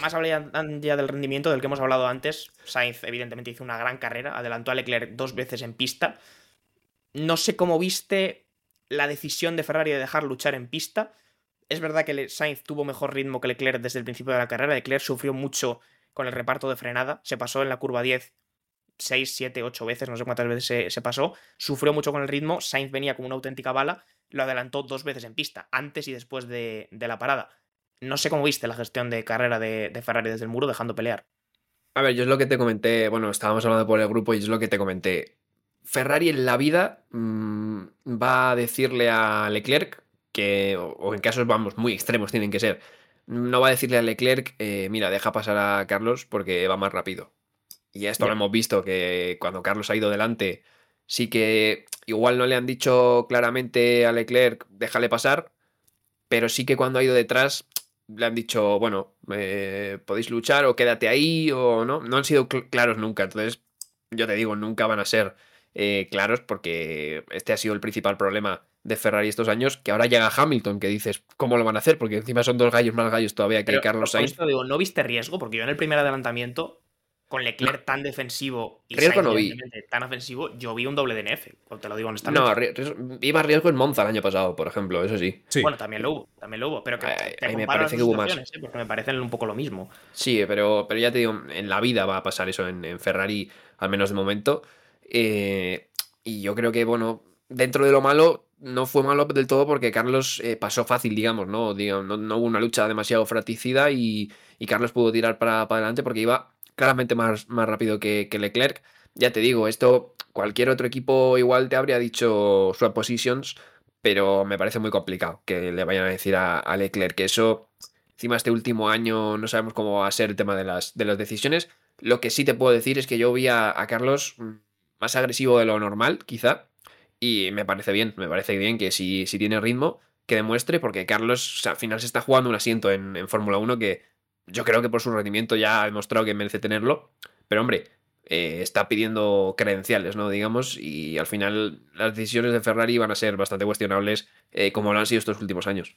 más hablar ya del rendimiento del que hemos hablado antes. Sainz, evidentemente, hizo una gran carrera, adelantó a Leclerc dos veces en pista. No sé cómo viste la decisión de Ferrari de dejar luchar en pista. Es verdad que Sainz tuvo mejor ritmo que Leclerc desde el principio de la carrera. Leclerc sufrió mucho con el reparto de frenada. Se pasó en la curva 10 6, 7, 8 veces, no sé cuántas veces se, pasó. Sufrió mucho con el ritmo. Sainz venía como una auténtica bala. Lo adelantó dos veces en pista, antes y después de, la parada. No sé cómo viste la gestión de carrera de, Ferrari desde el muro, dejando pelear. A ver, yo es lo que te comenté. Bueno, estábamos hablando por el grupo y es lo que te comenté. Ferrari en la vida mm, va a decirle a Leclerc que, o en casos, vamos, muy extremos tienen que ser, no va a decirle a Leclerc, eh, mira, deja pasar a Carlos porque va más rápido. Y esto lo hemos visto, que cuando Carlos ha ido delante, sí que igual no le han dicho claramente a Leclerc, déjale pasar, pero sí que cuando ha ido detrás le han dicho, bueno, eh, podéis luchar o quédate ahí o no. No han sido claros nunca. Entonces, yo te digo, nunca van a ser eh, claros porque este ha sido el principal problema de Ferrari estos años, que ahora llega Hamilton, que dices, ¿cómo lo van a hacer? Porque encima son dos gallos más gallos todavía que Carlos Sainz. digo, ¿no viste riesgo? Porque yo en el primer adelantamiento, con Leclerc tan defensivo y riesgo no vi. tan ofensivo, yo vi un doble DNF, te lo digo honestamente. No, vi más riesgo en Monza el año pasado, por ejemplo, eso sí. Bueno, también lo hubo, también lo hubo, pero que, a, me parece que hubo más. ¿eh? Porque me parecen un poco lo mismo. Sí, pero, pero ya te digo, en la vida va a pasar eso en, Ferrari, al menos de momento. Eh, y yo creo que, bueno, dentro de lo malo, no fue malo del todo porque Carlos eh, pasó fácil, digamos, ¿no? no, hubo una lucha demasiado fratricida y, Carlos pudo tirar para, adelante porque iba claramente más, más rápido que, Leclerc. Ya te digo, esto cualquier otro equipo igual te habría dicho swap positions, pero me parece muy complicado que le vayan a decir a, Leclerc que eso, encima este último año no sabemos cómo va a ser el tema de las, de las decisiones. Lo que sí te puedo decir es que yo vi a Carlos más agresivo de lo normal, quizá. Y me parece bien, me parece bien que si, si tiene ritmo, que demuestre, porque Carlos al final se está jugando un asiento en, Fórmula 1 que yo creo que por su rendimiento ya ha demostrado que merece tenerlo. Pero hombre, eh, está pidiendo credenciales, ¿no? Digamos, y al final las decisiones de Ferrari van a ser bastante cuestionables, eh, como lo han sido estos últimos años.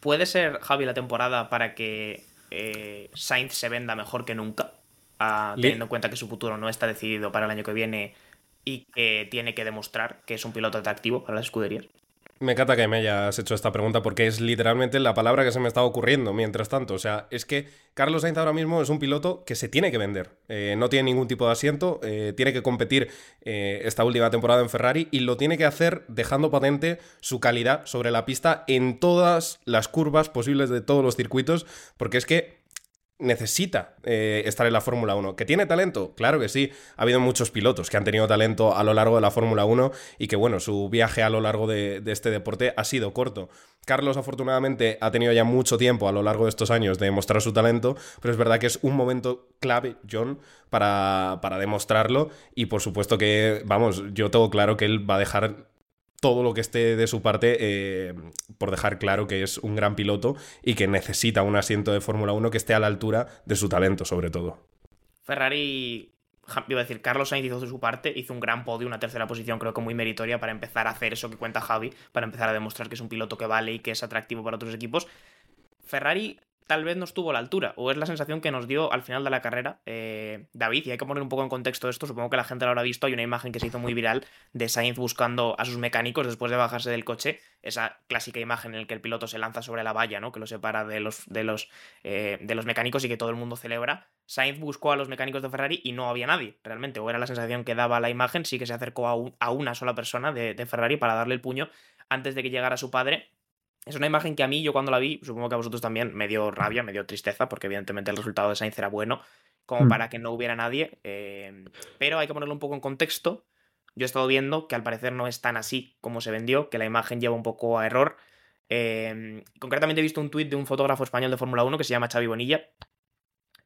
¿Puede ser, Javi, la temporada para que eh, Sainz se venda mejor que nunca? Ah, teniendo en cuenta que su futuro no está decidido para el año que viene y que tiene que demostrar que es un piloto atractivo para las escuderías. Me encanta que me hayas hecho esta pregunta porque es literalmente la palabra que se me está ocurriendo mientras tanto. O sea, es que Carlos Sainz ahora mismo es un piloto que se tiene que vender. Eh, no tiene ningún tipo de asiento, eh, tiene que competir eh, esta última temporada en Ferrari y lo tiene que hacer dejando patente su calidad sobre la pista en todas las curvas posibles de todos los circuitos. Porque es que necesita eh, estar en la Fórmula 1. ¿Que tiene talento? Claro que sí. Ha habido muchos pilotos que han tenido talento a lo largo de la Fórmula 1 y que, bueno, su viaje a lo largo de, este deporte ha sido corto. Carlos, afortunadamente, ha tenido ya mucho tiempo a lo largo de estos años de demostrar su talento, pero es verdad que es un momento clave, John, para, para demostrarlo y por supuesto que, vamos, yo tengo claro que él va a dejar todo lo que esté de su parte eh, por dejar claro que es un gran piloto y que necesita un asiento de Fórmula 1 que esté a la altura de su talento, sobre todo. Ferrari, iba a decir, Carlos Sainz hizo de su parte, hizo un gran podio, una tercera posición creo que muy meritoria para empezar a hacer eso que cuenta Javi, para empezar a demostrar que es un piloto que vale y que es atractivo para otros equipos. Ferrari tal vez no estuvo a la altura, o es la sensación que nos dio al final de la carrera eh, David, y hay que poner un poco en contexto esto, supongo que la gente lo habrá visto, hay una imagen que se hizo muy viral de Sainz buscando a sus mecánicos después de bajarse del coche, esa clásica imagen en la que el piloto se lanza sobre la valla, ¿no? que lo separa de los, de los, eh, de los mecánicos y que todo el mundo celebra. Sainz buscó a los mecánicos de Ferrari y no había nadie, realmente, o era la sensación que daba la imagen, sí que se acercó a, una sola persona de Ferrari para darle el puño antes de que llegara su padre es una imagen que a mí, yo cuando la vi, supongo que a vosotros también, me dio rabia, me dio tristeza, porque evidentemente el resultado de Sainz era bueno, como mm. para que no hubiera nadie. Eh, pero hay que ponerlo un poco en contexto. Yo he estado viendo que al parecer no es tan así como se vendió, que la imagen lleva un poco a error. Eh, concretamente he visto un tuit de un fotógrafo español de Fórmula 1 que se llama Xavi Bonilla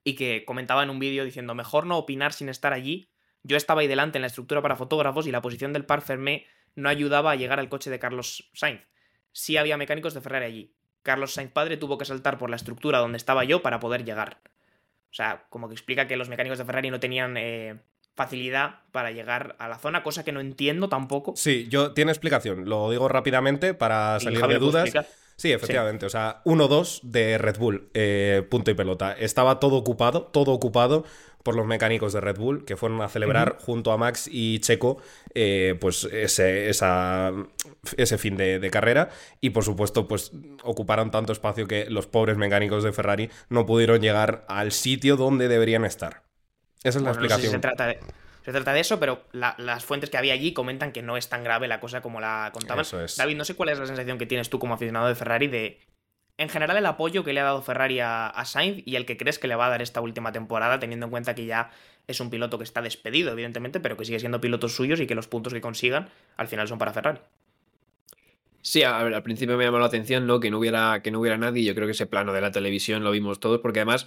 y que comentaba en un vídeo diciendo, mejor no opinar sin estar allí. Yo estaba ahí delante en la estructura para fotógrafos y la posición del par Fermé no ayudaba a llegar al coche de Carlos Sainz sí había mecánicos de Ferrari allí. Carlos Sainz padre tuvo que saltar por la estructura donde estaba yo para poder llegar. O sea, como que explica que los mecánicos de Ferrari no tenían eh, facilidad para llegar a la zona, cosa que no entiendo tampoco. Sí, yo tiene explicación. Lo digo rápidamente para salir de dudas. Sí, efectivamente. O sea, 1-2 de Red Bull, eh, punto y pelota. Estaba todo ocupado, todo ocupado por los mecánicos de Red Bull, que fueron a celebrar junto a Max y Checo eh, pues ese, esa, ese fin de, carrera. Y por supuesto, pues ocuparon tanto espacio que los pobres mecánicos de Ferrari no pudieron llegar al sitio donde deberían estar. Esa es la explicación. se, trata de, se trata de eso, pero las fuentes que había allí comentan que no es tan grave la cosa como la contaban. David, no sé cuál es la sensación que tienes tú como aficionado de Ferrari de en general el apoyo que le ha dado Ferrari a, Sainz y el que crees que le va a dar esta última temporada, teniendo en cuenta que ya es un piloto que está despedido, evidentemente, pero que sigue siendo pilotos suyos y que los puntos que consigan al final son para Ferrari. Sí, al principio me llamó la atención, ¿no? Que no hubiera, que no hubiera nadie. Yo creo que ese plano de la televisión lo vimos todos, porque además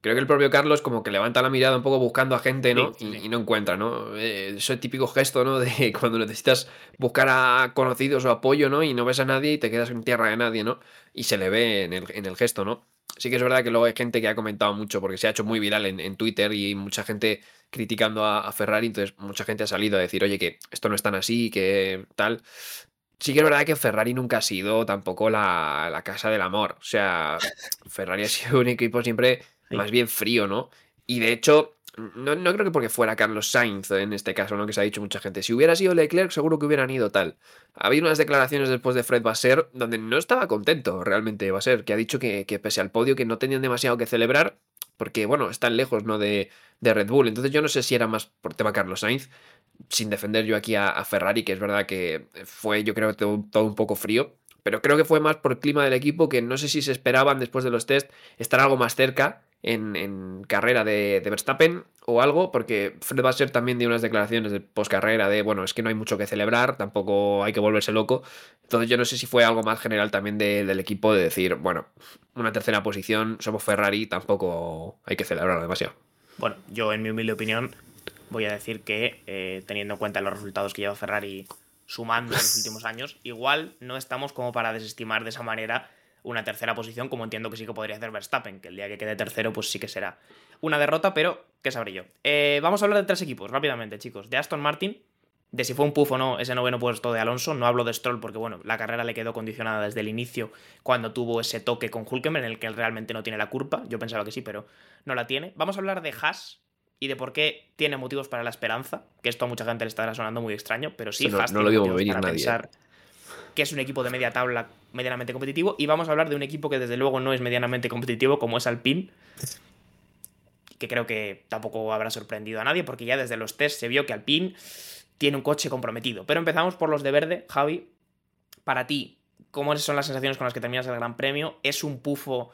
creo que el propio Carlos como que levanta la mirada un poco buscando a gente, ¿no? y, no encuentra, ¿no? Eh, ese típico gesto, ¿no? De cuando necesitas buscar a conocidos o apoyo, ¿no? Y no ves a nadie y te quedas en tierra de nadie, ¿no? Y se le ve en el, gesto, ¿no? Sí que es verdad que luego hay gente que ha comentado mucho porque se ha hecho muy viral en, Twitter y mucha gente criticando a, a, Ferrari, entonces mucha gente ha salido a decir, oye, que esto no es tan así, que tal. Sí que es verdad que Ferrari nunca ha sido tampoco la, la casa del amor. O sea, Ferrari ha sido un equipo siempre más bien frío, ¿no? Y de hecho, no, no, creo que porque fuera Carlos Sainz en este caso, ¿no? Que se ha dicho mucha gente. Si hubiera sido Leclerc, seguro que hubieran ido tal. Ha habido unas declaraciones después de Fred Basser donde no estaba contento realmente Basser, que ha dicho que, que pese al podio que no tenían demasiado que celebrar, porque bueno, están lejos, ¿no? De, de Red Bull. Entonces yo no sé si era más por tema Carlos Sainz, sin defender yo aquí a, Ferrari, que es verdad que fue yo creo todo, todo un poco frío, pero creo que fue más por el clima del equipo que no sé si se esperaban después de los test estar algo más cerca en, carrera de, Verstappen o algo, porque Fred Basser también dio unas declaraciones de poscarrera de, bueno, es que no hay mucho que celebrar, tampoco hay que volverse loco. Entonces yo no sé si fue algo más general también del equipo de decir, bueno, una tercera posición, somos Ferrari, tampoco hay que celebrar demasiado. Bueno, yo en mi humilde opinión voy a decir que, eh, teniendo en cuenta los resultados que lleva Ferrari sumando en los últimos años, igual no estamos como para desestimar de esa manera una tercera posición, como entiendo que sí que podría hacer Verstappen, que el día que quede tercero, pues sí que será una derrota, pero qué sabré yo. Eh, vamos a hablar de tres equipos, rápidamente, chicos. De Aston Martin, de si fue un puff o no ese noveno puesto de Alonso. No hablo de Stroll porque, bueno, la carrera le quedó condicionada desde el inicio cuando tuvo ese toque con Hulkenberg en el que él realmente no tiene la culpa. Yo pensaba que sí, pero no la tiene. Vamos a hablar de Haas y de por qué tiene motivos para la esperanza, que esto a mucha gente le estará sonando muy extraño, pero sí, Haas no, lo motivos para pensar que es un equipo de media tabla medianamente competitivo. Y vamos a hablar de un equipo que desde luego no es medianamente competitivo, como es Alpine. Que creo que tampoco habrá sorprendido a nadie, porque ya desde los test se vio que Alpine tiene un coche comprometido. Pero empezamos por los de verde, Javi. Para ti, ¿cómo son las sensaciones con las que terminas el Gran Premio? ¿Es un pufo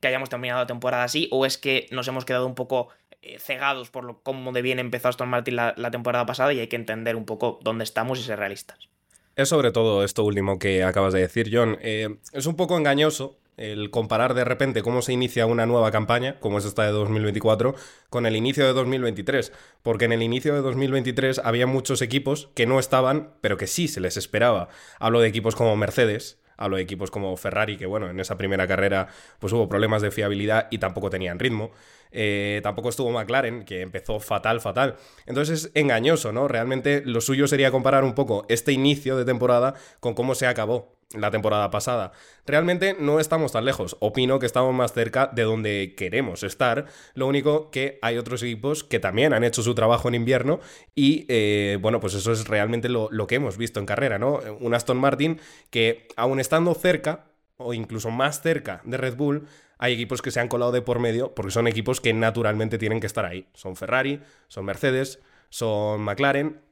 que hayamos terminado la temporada así? ¿O es que nos hemos quedado un poco eh, cegados por lo, cómo de bien empezó Aston Martin la, la temporada pasada y hay que entender un poco dónde estamos y ser realistas? Es sobre todo esto último que acabas de decir, John. Eh, es un poco engañoso el comparar de repente cómo se inicia una nueva campaña, como es esta de 2024, con el inicio de 2023. Porque en el inicio de 2023 había muchos equipos que no estaban, pero que sí se les esperaba. Hablo de equipos como Mercedes, hablo de equipos como Ferrari, que bueno, en esa primera carrera pues hubo problemas de fiabilidad y tampoco tenían ritmo. Eh, tampoco estuvo McLaren, que empezó fatal, fatal. Entonces es engañoso, ¿no? Realmente lo suyo sería comparar un poco este inicio de temporada con cómo se acabó la temporada pasada. Realmente no estamos tan lejos. Opino que estamos más cerca de donde queremos estar. Lo único que hay otros equipos que también han hecho su trabajo en invierno y eh, bueno, pues eso es realmente lo, lo que hemos visto en carrera, ¿no? Un Aston Martin que aún estando cerca o incluso más cerca de Red Bull, hay equipos que se han colado de por medio porque son equipos que naturalmente tienen que estar ahí. Son Ferrari, son Mercedes, son McLaren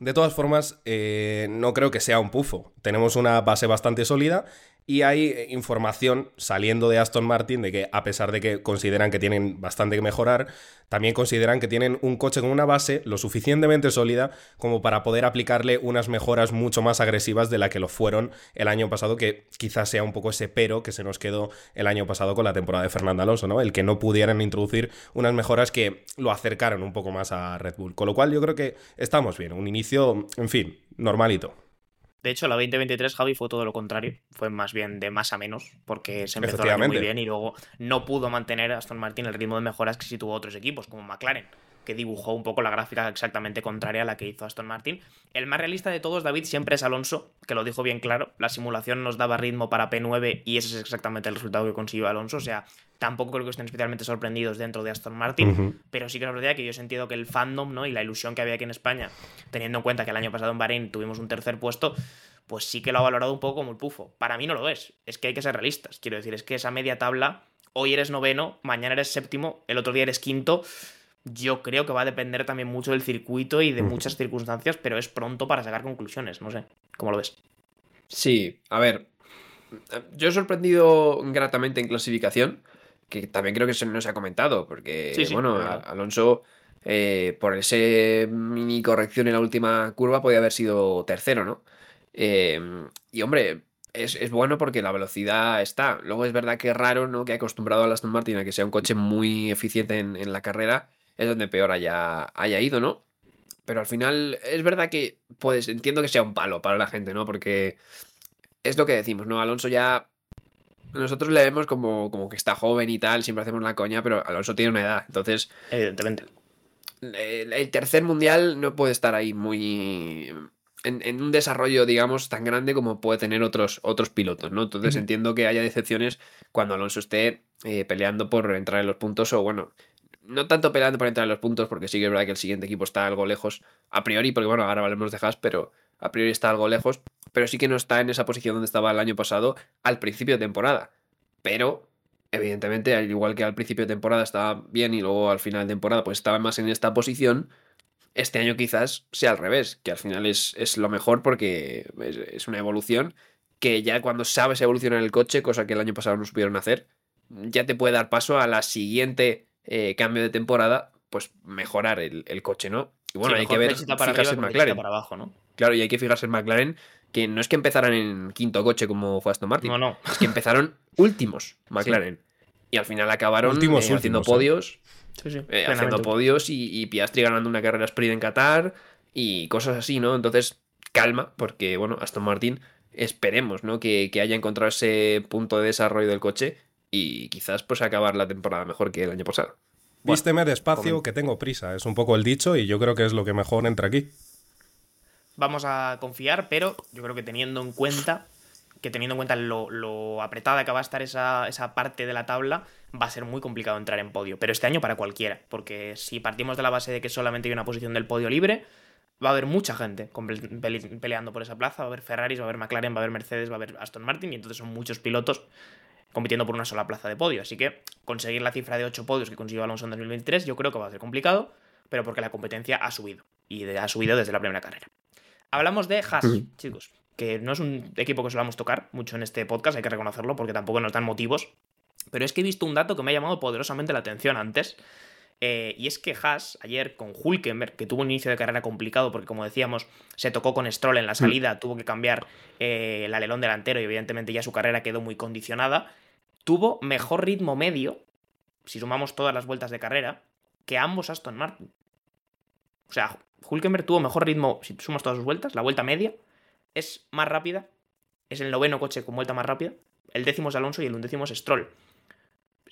de todas formas, eh, no creo que sea un pufo. Tenemos una base bastante sólida y hay eh, información saliendo de Aston Martin de que a pesar de que consideran que tienen bastante que mejorar, también consideran que tienen un coche con una base lo suficientemente sólida como para poder aplicarle unas mejoras mucho más agresivas de la que lo fueron el año pasado, que quizás sea un poco ese pero que se nos quedó el año pasado con la temporada de Fernando Alonso, ¿no? El que no pudieran introducir unas mejoras que lo acercaron un poco más a Red Bull. Con lo cual yo creo que estamos bien, un inicio, en fin, normalito. De hecho, la 2023, Javi, fue todo lo contrario. Fue más bien de más a menos, porque se empezó a muy bien y luego no pudo mantener Aston Martin el ritmo de mejoras que sí tuvo otros equipos, como McLaren, que dibujó un poco la gráfica exactamente contraria a la que hizo Aston Martin. El más realista de todos, David, siempre es Alonso, que lo dijo bien claro. La simulación nos daba ritmo para P9 y ese es exactamente el resultado que consiguió Alonso. O sea, tampoco creo que estén especialmente sorprendidos dentro de Aston Martin, pero sí que es verdad que yo he sentido que el fandom ¿no? y la ilusión que había aquí en España, teniendo en cuenta que el año pasado en Bahrein tuvimos un tercer puesto, pues sí que lo ha valorado un poco como el pufo. Para mí no lo es, es que hay que ser realistas. Quiero decir, es que esa media tabla, hoy eres noveno, mañana eres séptimo, el otro día eres quinto. Yo creo que va a depender también mucho del circuito y de muchas circunstancias, pero es pronto para sacar conclusiones, no sé. ¿Cómo lo ves? Sí, a ver. Yo he sorprendido gratamente en clasificación que también creo que se nos ha comentado, porque, bueno, Alonso, eh, por ese mini corrección en la última curva, podía haber sido tercero, ¿no? Em, y hombre, es, bueno porque la velocidad está. Luego es verdad que es raro, ¿no? Que acostumbrado a Aston Martin a que sea un coche muy eficiente en, la carrera, es donde peor haya, haya ido, ¿no? Pero al final es verdad que, pues entiendo que sea un palo para la gente, ¿no? Porque es lo que decimos, ¿no? Alonso ya nosotros le vemos como, como que está joven y tal, siempre hacemos la coña, pero Alonso tiene una edad, entonces... Evidentemente. El, tercer mundial no puede estar ahí muy... En, un desarrollo, digamos, tan grande como puede tener otros, otros pilotos, ¿no? Entonces entiendo que haya decepciones cuando Alonso esté eh, peleando por entrar en los puntos o, bueno, no tanto peleando por entrar en los puntos, porque sí que es verdad que el siguiente equipo está algo lejos a priori, porque bueno, ahora valemos de Haas, pero a priori está algo lejos, pero sí que no está en esa posición donde estaba el año pasado al principio de temporada. Pero, evidentemente, al igual que al principio de temporada estaba bien y luego al final de temporada pues estaba más en esta posición, este año quizás sea al revés, que al final es, es lo mejor porque es, una evolución que ya cuando sabes evolucionar el coche, cosa que el año pasado no supieron hacer, ya te puede dar paso a la siguiente eh, cambio de temporada, pues mejorar el, coche, ¿no? Y bueno, hay que ver, para fijarse en McLaren. Para abajo, ¿no? Claro, y hay que fijarse en McLaren, que no es que empezaran en quinto coche como fue Aston Martin. No, no. Es que empezaron últimos McLaren. Y al final acabaron últimos, eh, haciendo ¿eh? podios. Sí, sí, eh, haciendo podios y, Piastri ganando una carrera sprint en Qatar y cosas así, ¿no? Entonces, calma, porque, bueno, Aston Martin, esperemos, ¿no? Que, haya encontrado ese punto de desarrollo del coche y quizás, pues, acabar la temporada mejor que el año pasado. Vísteme despacio, que tengo prisa. Es un poco el dicho y yo creo que es lo que mejor entra aquí vamos a confiar, pero yo creo que teniendo en cuenta que teniendo en cuenta lo, apretada que va a estar esa, parte de la tabla, va a ser muy complicado entrar en podio. Pero este año para cualquiera, porque si partimos de la base de que solamente hay una posición del podio libre, va a haber mucha gente peleando por esa plaza, va a haber Ferraris, va a haber McLaren, va a haber Mercedes, va a haber Aston Martin, y entonces son muchos pilotos compitiendo por una sola plaza de podio. Así que conseguir la cifra de 8 podios que consiguió Alonso en 2023 yo creo que va a ser complicado, pero porque la competencia ha subido, y ha subido desde la primera carrera. Hablamos de Haas, chicos, que no es un equipo que solamos tocar mucho en este podcast, hay que reconocerlo, porque tampoco nos dan motivos. Pero es que he visto un dato que me ha llamado poderosamente la atención antes. Eh, y es que Haas, ayer con Hulkenberg, que tuvo un inicio de carrera complicado porque, como decíamos, se tocó con Stroll en la salida, tuvo que cambiar eh, el alerón delantero y, evidentemente, ya su carrera quedó muy condicionada. tuvo mejor ritmo medio, si sumamos todas las vueltas de carrera, que ambos Aston Martin. O sea, Hulkenberg tuvo mejor ritmo, si sumas todas sus vueltas, la vuelta media es más rápida, es el noveno coche con vuelta más rápida, el décimo es Alonso y el undécimo es Stroll.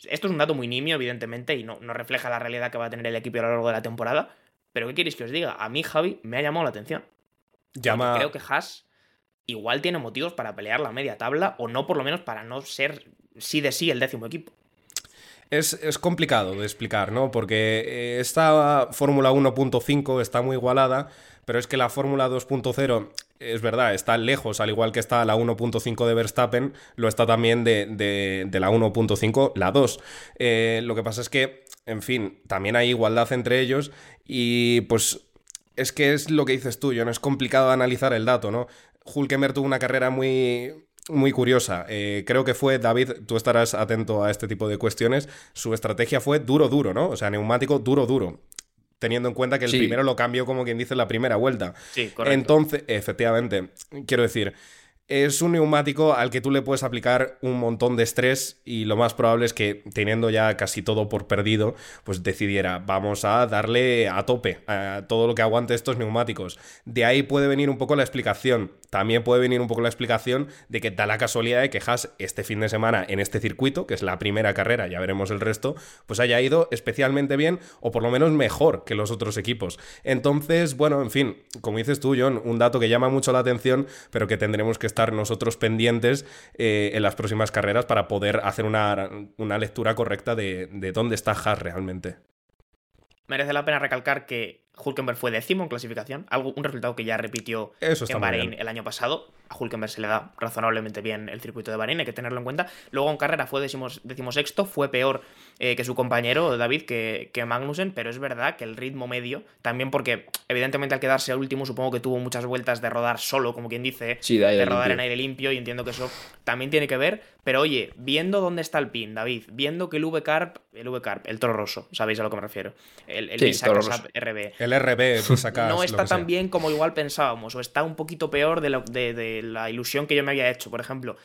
Esto es un dato muy nimio, evidentemente, y no, no refleja la realidad que va a tener el equipo a lo largo de la temporada, pero ¿qué queréis que os diga? A mí, Javi, me ha llamado la atención. Llama... Creo que Haas igual tiene motivos para pelear la media tabla, o no por lo menos para no ser sí de sí el décimo equipo. Es, es, complicado de explicar, ¿no? Porque eh, esta Fórmula 1.5 está muy igualada, pero es que la Fórmula 2.0 es verdad, está lejos, al igual que está la 1.5 de Verstappen, lo está también de, de, la 1.5 la 2. Eh, lo que pasa es que, en fin, también hay igualdad entre ellos y pues es que es lo que dices tú, no es complicado analizar el dato, ¿no? Hulkenberg tuvo una carrera muy, muy curiosa. Eh, creo que fue, David, tú estarás atento a este tipo de cuestiones. Su estrategia fue duro, duro, ¿no? O sea, neumático duro, duro. Teniendo en cuenta que el Sí. primero lo cambió, como quien dice, en la primera vuelta. Sí, correcto. Entonces, efectivamente, quiero decir, es un neumático al que tú le puedes aplicar un montón de estrés y lo más probable es que teniendo ya casi todo por perdido, pues decidiera, vamos a darle a tope a todo lo que aguante estos neumáticos. De ahí puede venir un poco la explicación. También puede venir un poco la explicación de que da la casualidad de que Haas este fin de semana en este circuito, que es la primera carrera, ya veremos el resto, pues haya ido especialmente bien o por lo menos mejor que los otros equipos. Entonces, bueno, en fin, como dices tú, John, un dato que llama mucho la atención, pero que tendremos que estar nosotros pendientes eh, en las próximas carreras para poder hacer una, una lectura correcta de, de dónde está Haas realmente. Merece la pena recalcar que Hulkenberg fue décimo en clasificación, algo, un resultado que ya repitió Eso en Bahrein el año pasado. A Hulkenberg se le da razonablemente bien el circuito de Bahrein, hay que tenerlo en cuenta. Luego en carrera fue decimos, decimosexto, fue peor eh, que su compañero David, que, que Magnussen, pero es verdad que el ritmo medio, también porque evidentemente al quedarse último supongo que tuvo muchas vueltas de rodar solo, como quien dice, Sí, de aire rodar limpio. en aire limpio y entiendo que eso también tiene que ver, pero oye, viendo dónde está el pin, David, viendo que el V-Carp, el V-Carp, el Toro Rosso, sabéis a lo que me refiero, el, el Sí, Rosso. RB, El RB, pues sacas no está que sea. tan bien como igual pensábamos, o está un poquito peor de, lo- de- de la ilusión que yo me había hecho. Por ejemplo,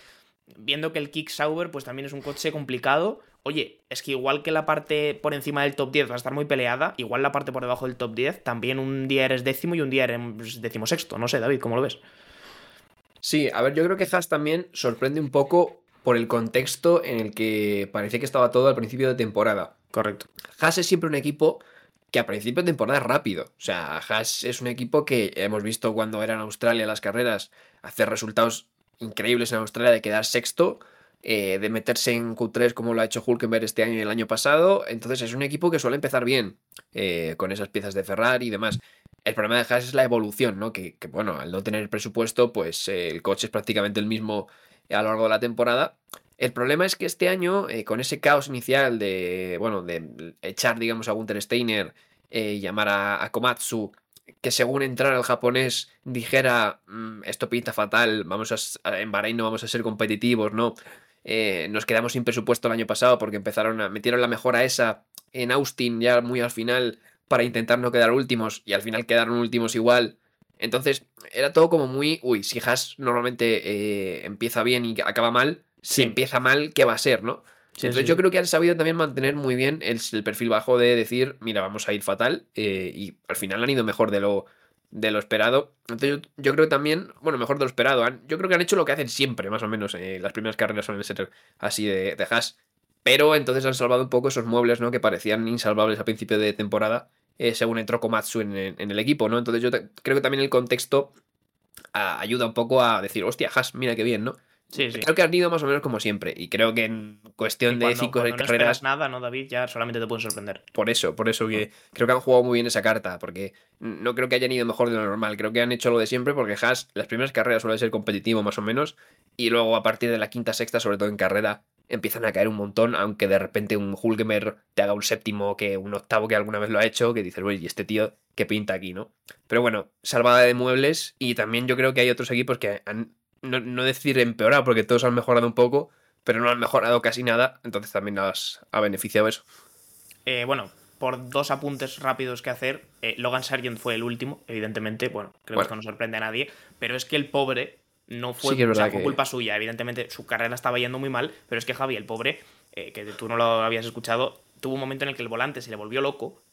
viendo que el Kick Sauber pues también es un coche complicado. Oye, es que igual que la parte por encima del top 10 va a estar muy peleada, igual la parte por debajo del top 10, también un día eres décimo y un día eres decimosexto. No sé, David, ¿cómo lo ves? Sí, a ver, yo creo que Haas también sorprende un poco por el contexto en el que parecía que estaba todo al principio de temporada. Correcto. Haas es siempre un equipo que a principio de temporada es rápido. O sea, Haas es un equipo que hemos visto cuando era en Australia las carreras hacer resultados increíbles en Australia de quedar sexto, eh, de meterse en Q3 como lo ha hecho Hulkenberg este año y el año pasado. Entonces es un equipo que suele empezar bien eh, con esas piezas de Ferrari y demás. El problema de Haas es la evolución, ¿no? Que, bueno, al no tener presupuesto, pues eh, el coche es prácticamente el mismo a lo largo de la temporada. El problema es que este año, eh, con ese caos inicial de, bueno, de echar, digamos, a Gunther Steiner eh, llamar a, Komatsu, que según entrar al japonés dijera, "Mm, esto pinta fatal, vamos a- en Bahrein no vamos a ser competitivos, ¿no? Eh, nos quedamos sin presupuesto el año pasado porque empezaron a, metieron la mejora esa en Austin ya muy al final para intentar no quedar últimos y al final quedaron últimos igual. Entonces era todo como muy, uy, si Haas normalmente eh, empieza bien y acaba mal, si empieza mal, ¿qué va a ser, no? Sí, Entonces sí, yo creo que han sabido también mantener muy bien el, el perfil bajo de decir, mira, vamos a ir fatal eh, y al final han ido mejor de lo, de lo esperado. Entonces yo, yo creo también, bueno, mejor de lo esperado, han- yo creo que han hecho lo que hacen siempre, más o menos. eh, las primeras carreras suelen ser así de, de. Pero entonces han salvado un poco esos muebles, ¿no? Que parecían insalvables a principio de temporada, eh, según entró Komatsu en, el- en el equipo, ¿no? Entonces yo creo que también el contexto ah, ayuda un poco a decir, hostia, Haas, mira qué bien, ¿no? Sí, sí. Creo que han ido más o menos como siempre. Y creo que en cuestión Y de cuando- cinco cuando no carreras, nada, ¿no, David? Ya solamente te pueden sorprender. por eso, por eso que creo que han jugado muy bien esa carta. Porque no creo que hayan ido mejor de lo normal. Creo que han hecho lo de siempre porque Haas, las primeras carreras suele ser competitivo más o menos. Y luego a partir de la quinta, sexta, sobre todo en carrera, empiezan a caer un montón. Aunque de repente un Hulkemer te haga un séptimo, que un octavo que alguna vez lo ha hecho, que dices, oye, ¿y este tío qué pinta aquí, no? Pero bueno, salvada de muebles. Y también yo creo que hay otros equipos que han, no, no decir empeorado, porque todos han mejorado un poco, pero no han mejorado casi nada. Entonces también has, ha beneficiado eso. Eh, bueno, por dos apuntes rápidos que hacer, eh, Logan Sargent fue el último, evidentemente, bueno, creo Bueno. que esto no sorprende a nadie, pero es que el pobre no fue, Sí o sea, fue que- culpa suya. Evidentemente, su carrera estaba yendo muy mal, pero es que Javi, el pobre, eh, que tú no lo habías escuchado, tuvo un momento en el que el volante se le volvió loco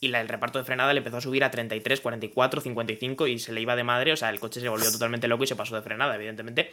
y la- el reparto de frenada le empezó a subir a 33, 44, 55 y se le iba de madre. O sea, el coche se volvió totalmente loco y se pasó de frenada, evidentemente.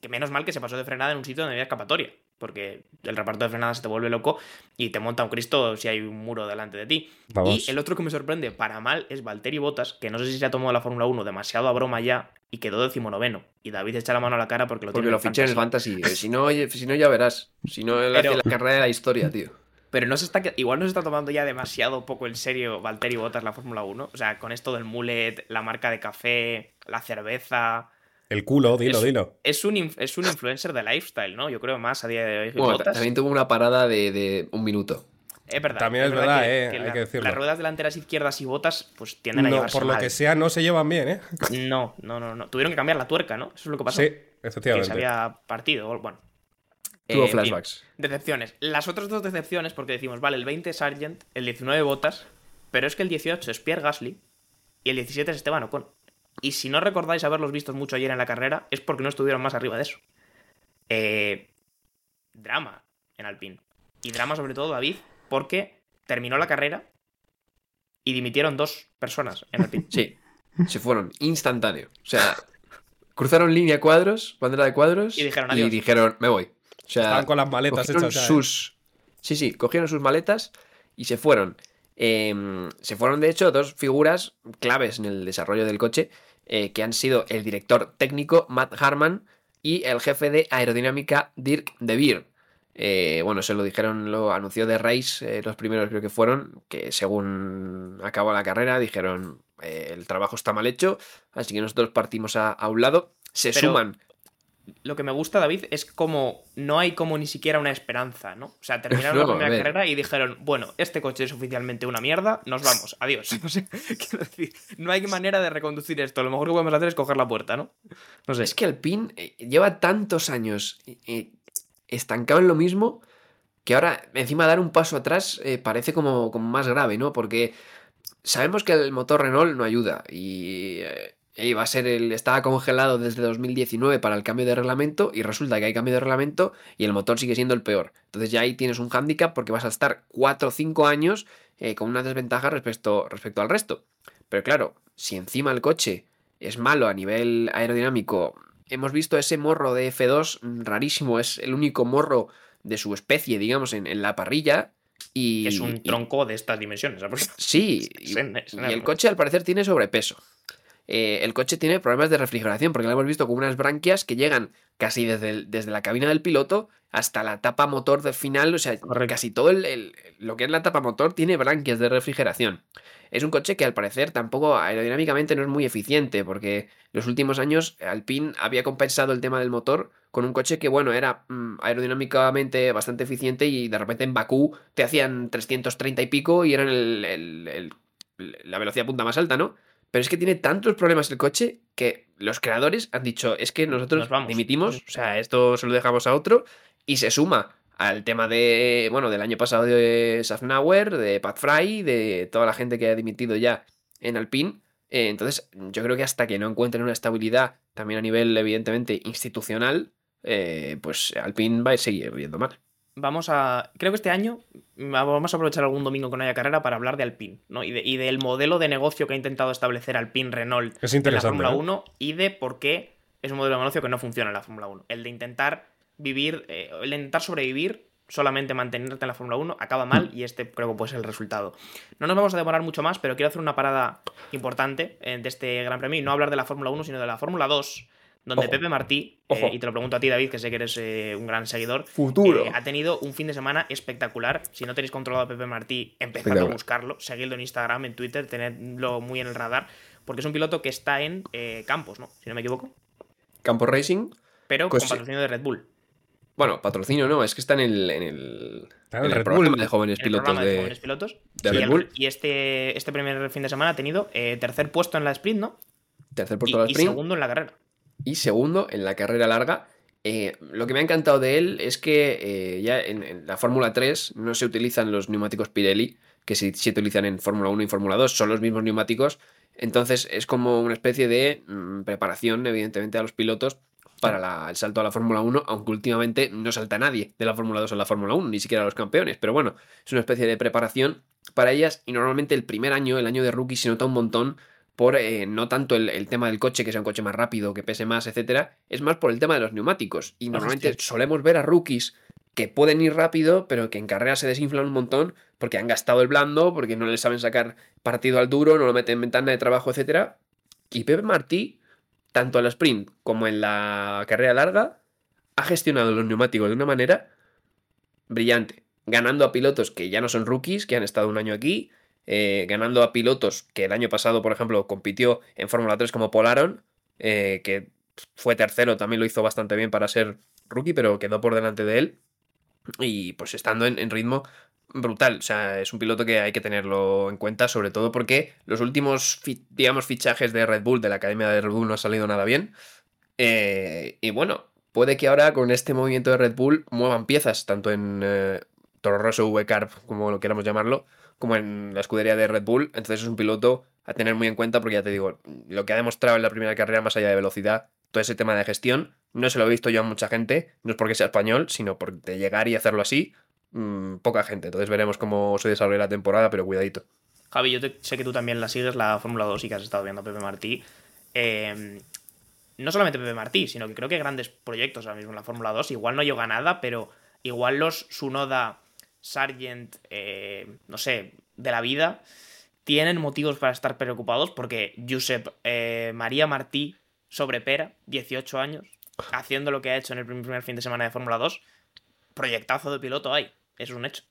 Que menos mal que se pasó de frenada en un sitio donde había escapatoria, porque el reparto de frenada se te vuelve loco y te monta un Cristo si hay un muro delante de ti. Vamos. Y el otro que me sorprende para mal es Valtteri Bottas, que no sé si se ha tomado la Fórmula 1 demasiado a broma ya y quedó decimonoveno. Y David echa la mano a la cara porque lo Porque tiene lo en fiché en el fantasy. Eh, Si no, oye, si no, ya verás. Si no, él Pero- hace la carrera de la historia, tío. Pero no se está, que- igual no se está tomando ya demasiado poco en serio Valtteri Bottas la Fórmula 1. O sea, con esto del mullet, la marca de café, la cerveza. El culo, dilo, Es- dilo. Es un, es un influencer de lifestyle, ¿no? Yo creo más a día de hoy. Bueno, Bottas. también tuvo una parada de, de un minuto. Es verdad. También es verdad, eh, hay la- que decirlo. Las ruedas delanteras izquierdas y botas, pues tienden a No, llevarse por lo mal. que sea, no se llevan bien, ¿eh? No, no, no, no. Tuvieron que cambiar la tuerca, ¿no? Eso es lo que pasó. Sí, que efectivamente. se había partido. Bueno. Tuvo Eh, flashbacks. decepciones. Las otras dos decepciones, porque decimos, vale, el 20 es Sargent, el 19 Botas, pero es que el 18 es Pierre Gasly y el 17 es Esteban Ocon. Y si no recordáis haberlos visto mucho ayer en la carrera, es porque no estuvieron más arriba de eso. Eh, drama en Alpine. Y drama sobre todo, David, porque terminó la carrera y dimitieron dos personas en Alpine. Sí, se fueron instantáneo. O sea, cruzaron línea cuadros, bandera de cuadros. Y dijeron adiós. dijeron, me voy. Sea, Estaban con las maletas hechas ya, ¿eh? sus. Sí, sí, cogieron sus maletas y se fueron. Eh, se fueron, de hecho, dos figuras claves en el desarrollo del coche, eh, que han sido el director técnico Matt Harman y el jefe de aerodinámica Dirk De Beer. Eh, bueno, se lo dijeron, lo anunció de Race, los primeros creo que fueron, que según acabó la carrera dijeron el trabajo está mal hecho, así que nosotros partimos a, a un lado. Se Pero- suman Lo que me gusta, David, es como no hay como ni siquiera una esperanza, ¿no? O sea, terminaron No, la primera carrera y dijeron, bueno, este coche es oficialmente una mierda, nos vamos, adiós. No sé, quiero decir, no hay manera de reconducir esto. Lo mejor que podemos hacer es coger la puerta, ¿no? No sé. Es que Alpine eh, lleva tantos años eh, eh, estancado en lo mismo que ahora encima dar un paso atrás eh, parece como, como más grave, ¿no? Porque sabemos que el motor Renault no ayuda y eh, iba a ser el estaba congelado desde 2019 para el cambio de reglamento y resulta que hay cambio de reglamento y el motor sigue siendo el peor. Entonces ya ahí tienes un hándicap porque vas a estar 4 o 5 años eh, con una desventaja respecto, respecto al resto. Pero claro, si encima el coche es malo a nivel aerodinámico, hemos visto ese morro de F2 rarísimo, es el único morro de su especie, digamos, en, en la parrilla. Y, es un y- tronco de estas dimensiones. Sí, y, el coche al parecer tiene sobrepeso. Eh, el coche tiene problemas de refrigeración, porque lo hemos visto con unas branquias que llegan casi desde, el- desde la cabina del piloto hasta la tapa motor del final. O sea, Correcto. casi todo el- el- lo que es la tapa motor tiene branquias de refrigeración. Es un coche que al parecer tampoco aerodinámicamente no es muy eficiente, porque los últimos años Alpine había compensado el tema del motor con un coche que, bueno, era mm, aerodinámicamente bastante eficiente y de repente en Bakú te hacían 330 y pico y eran el- la velocidad punta más alta, ¿no? Pero es que tiene tantos problemas el coche que los creadores han dicho, es que nosotros Nos dimitimos, o sea, esto se lo dejamos a otro y se suma al tema de, bueno, del año pasado de Safnauer, de Pat Fry, de toda la gente que ha dimitido ya en Alpine. Eh, entonces, yo creo que hasta que no encuentren una estabilidad, también a nivel, evidentemente, institucional, eh, pues Alpine va a seguir viendo mal. Vamos a. Creo que este año vamos a aprovechar algún domingo que no haya carrera para hablar de Alpine, ¿no? Y, de- y del modelo de negocio que ha intentado establecer Alpine Renault Es en la interesante. Fórmula ¿eh? 1 y de por qué es un modelo de negocio que no funciona en la Fórmula 1. El de intentar vivir, eh, el de intentar sobrevivir, solamente mantenerte en la Fórmula 1, acaba mal y este creo que puede ser el resultado. No nos vamos a demorar mucho más, pero quiero hacer una parada importante eh, de este Gran Premio y no hablar de la Fórmula 1, sino de la Fórmula 2, donde Ojo. Pepe Martí, eh, y te lo pregunto a ti, David, que sé que eres eh, un gran seguidor, Futuro. eh, ha tenido un fin de semana espectacular. Si no tenéis controlado a Pepe Martí, empezad a buscarlo, seguidlo en Instagram, en Twitter, tenedlo muy en el radar, porque es un piloto que está en eh, Campos, ¿no? Si no me equivoco. Campo Racing, Pero con patrocinio de Red Bull. bueno, patrocinio no, es que está en el, en el, en en programa Bull. de jóvenes En el pilotos de, de, jóvenes pilotos. de y, Red Bull. y este, este primer fin de semana ha tenido eh, tercer puesto en la sprint, ¿no? tercer Y, puesto de la y sprint segundo en la carrera. Y segundo en la carrera larga. Eh, lo que me ha encantado de él es que eh, ya en, la Fórmula 3 no se utilizan los neumáticos Pirelli, que sí se utilizan en Fórmula 1 y Fórmula 2, son los mismos neumáticos. Entonces es como una especie de mm, preparación, evidentemente, a los pilotos para el salto a la Fórmula 1, aunque últimamente no salta nadie de la Fórmula 2 a la Fórmula 1, ni siquiera los campeones. Pero bueno, es una especie de preparación para ellas y normalmente el primer año, el año de rookie, se nota un montón por eh, no tanto el, el tema del coche, que sea un coche más rápido, que pese más, etcétera, es más por el tema de los neumáticos. Y normalmente solemos ver a rookies que pueden ir rápido, pero que en carrera se desinflan un montón porque han gastado el blando, porque no le saben sacar partido al duro, no lo meten en ventana de trabajo, etcétera. Y Pepe Martí, tanto en la sprint como en la carrera larga, ha gestionado los neumáticos de una manera brillante, ganando a pilotos que ya no son rookies, que han estado un año aquí, eh, ganando a pilotos que el año pasado, por ejemplo, compitió en Fórmula 3 como Polaron, eh, que fue tercero, también lo hizo bastante bien para ser rookie, pero quedó por delante de él. Y pues estando en, ritmo brutal. O sea, es un piloto que hay que tenerlo en cuenta, sobre todo porque los últimos, digamos, fichajes de Red Bull, de la Academia de Red Bull, no ha salido nada bien. Eh, y bueno, puede que ahora con este movimiento de Red Bull muevan piezas, tanto en eh, Toro Rosso, V-Carb, como lo queramos llamarlo, como en la escudería de Red Bull. Entonces es un piloto a tener muy en cuenta porque ya te digo, lo que ha demostrado en la primera carrera, más allá de velocidad, todo ese tema de gestión, no se lo he visto yo a mucha gente, no es porque sea español, sino por de llegar y hacerlo así, mm, poca gente. Entonces veremos cómo se desarrolla la temporada, pero cuidadito. Javi, yo sé que tú también la sigues, la Fórmula 2, y que has estado viendo a Pepe Martí. Eh, no solamente Pepe Martí, sino que creo que grandes proyectos ahora mismo en la Fórmula 2. Igual no llega nada, pero igual los Sunoda, Sargent, eh, no sé, de la vida, tienen motivos para estar preocupados porque Josep eh, María Martí sobre Pera, 18 años, haciendo lo que ha hecho en el prim- primer fin de semana de Fórmula 2, proyectazo de piloto hay. Es un hecho.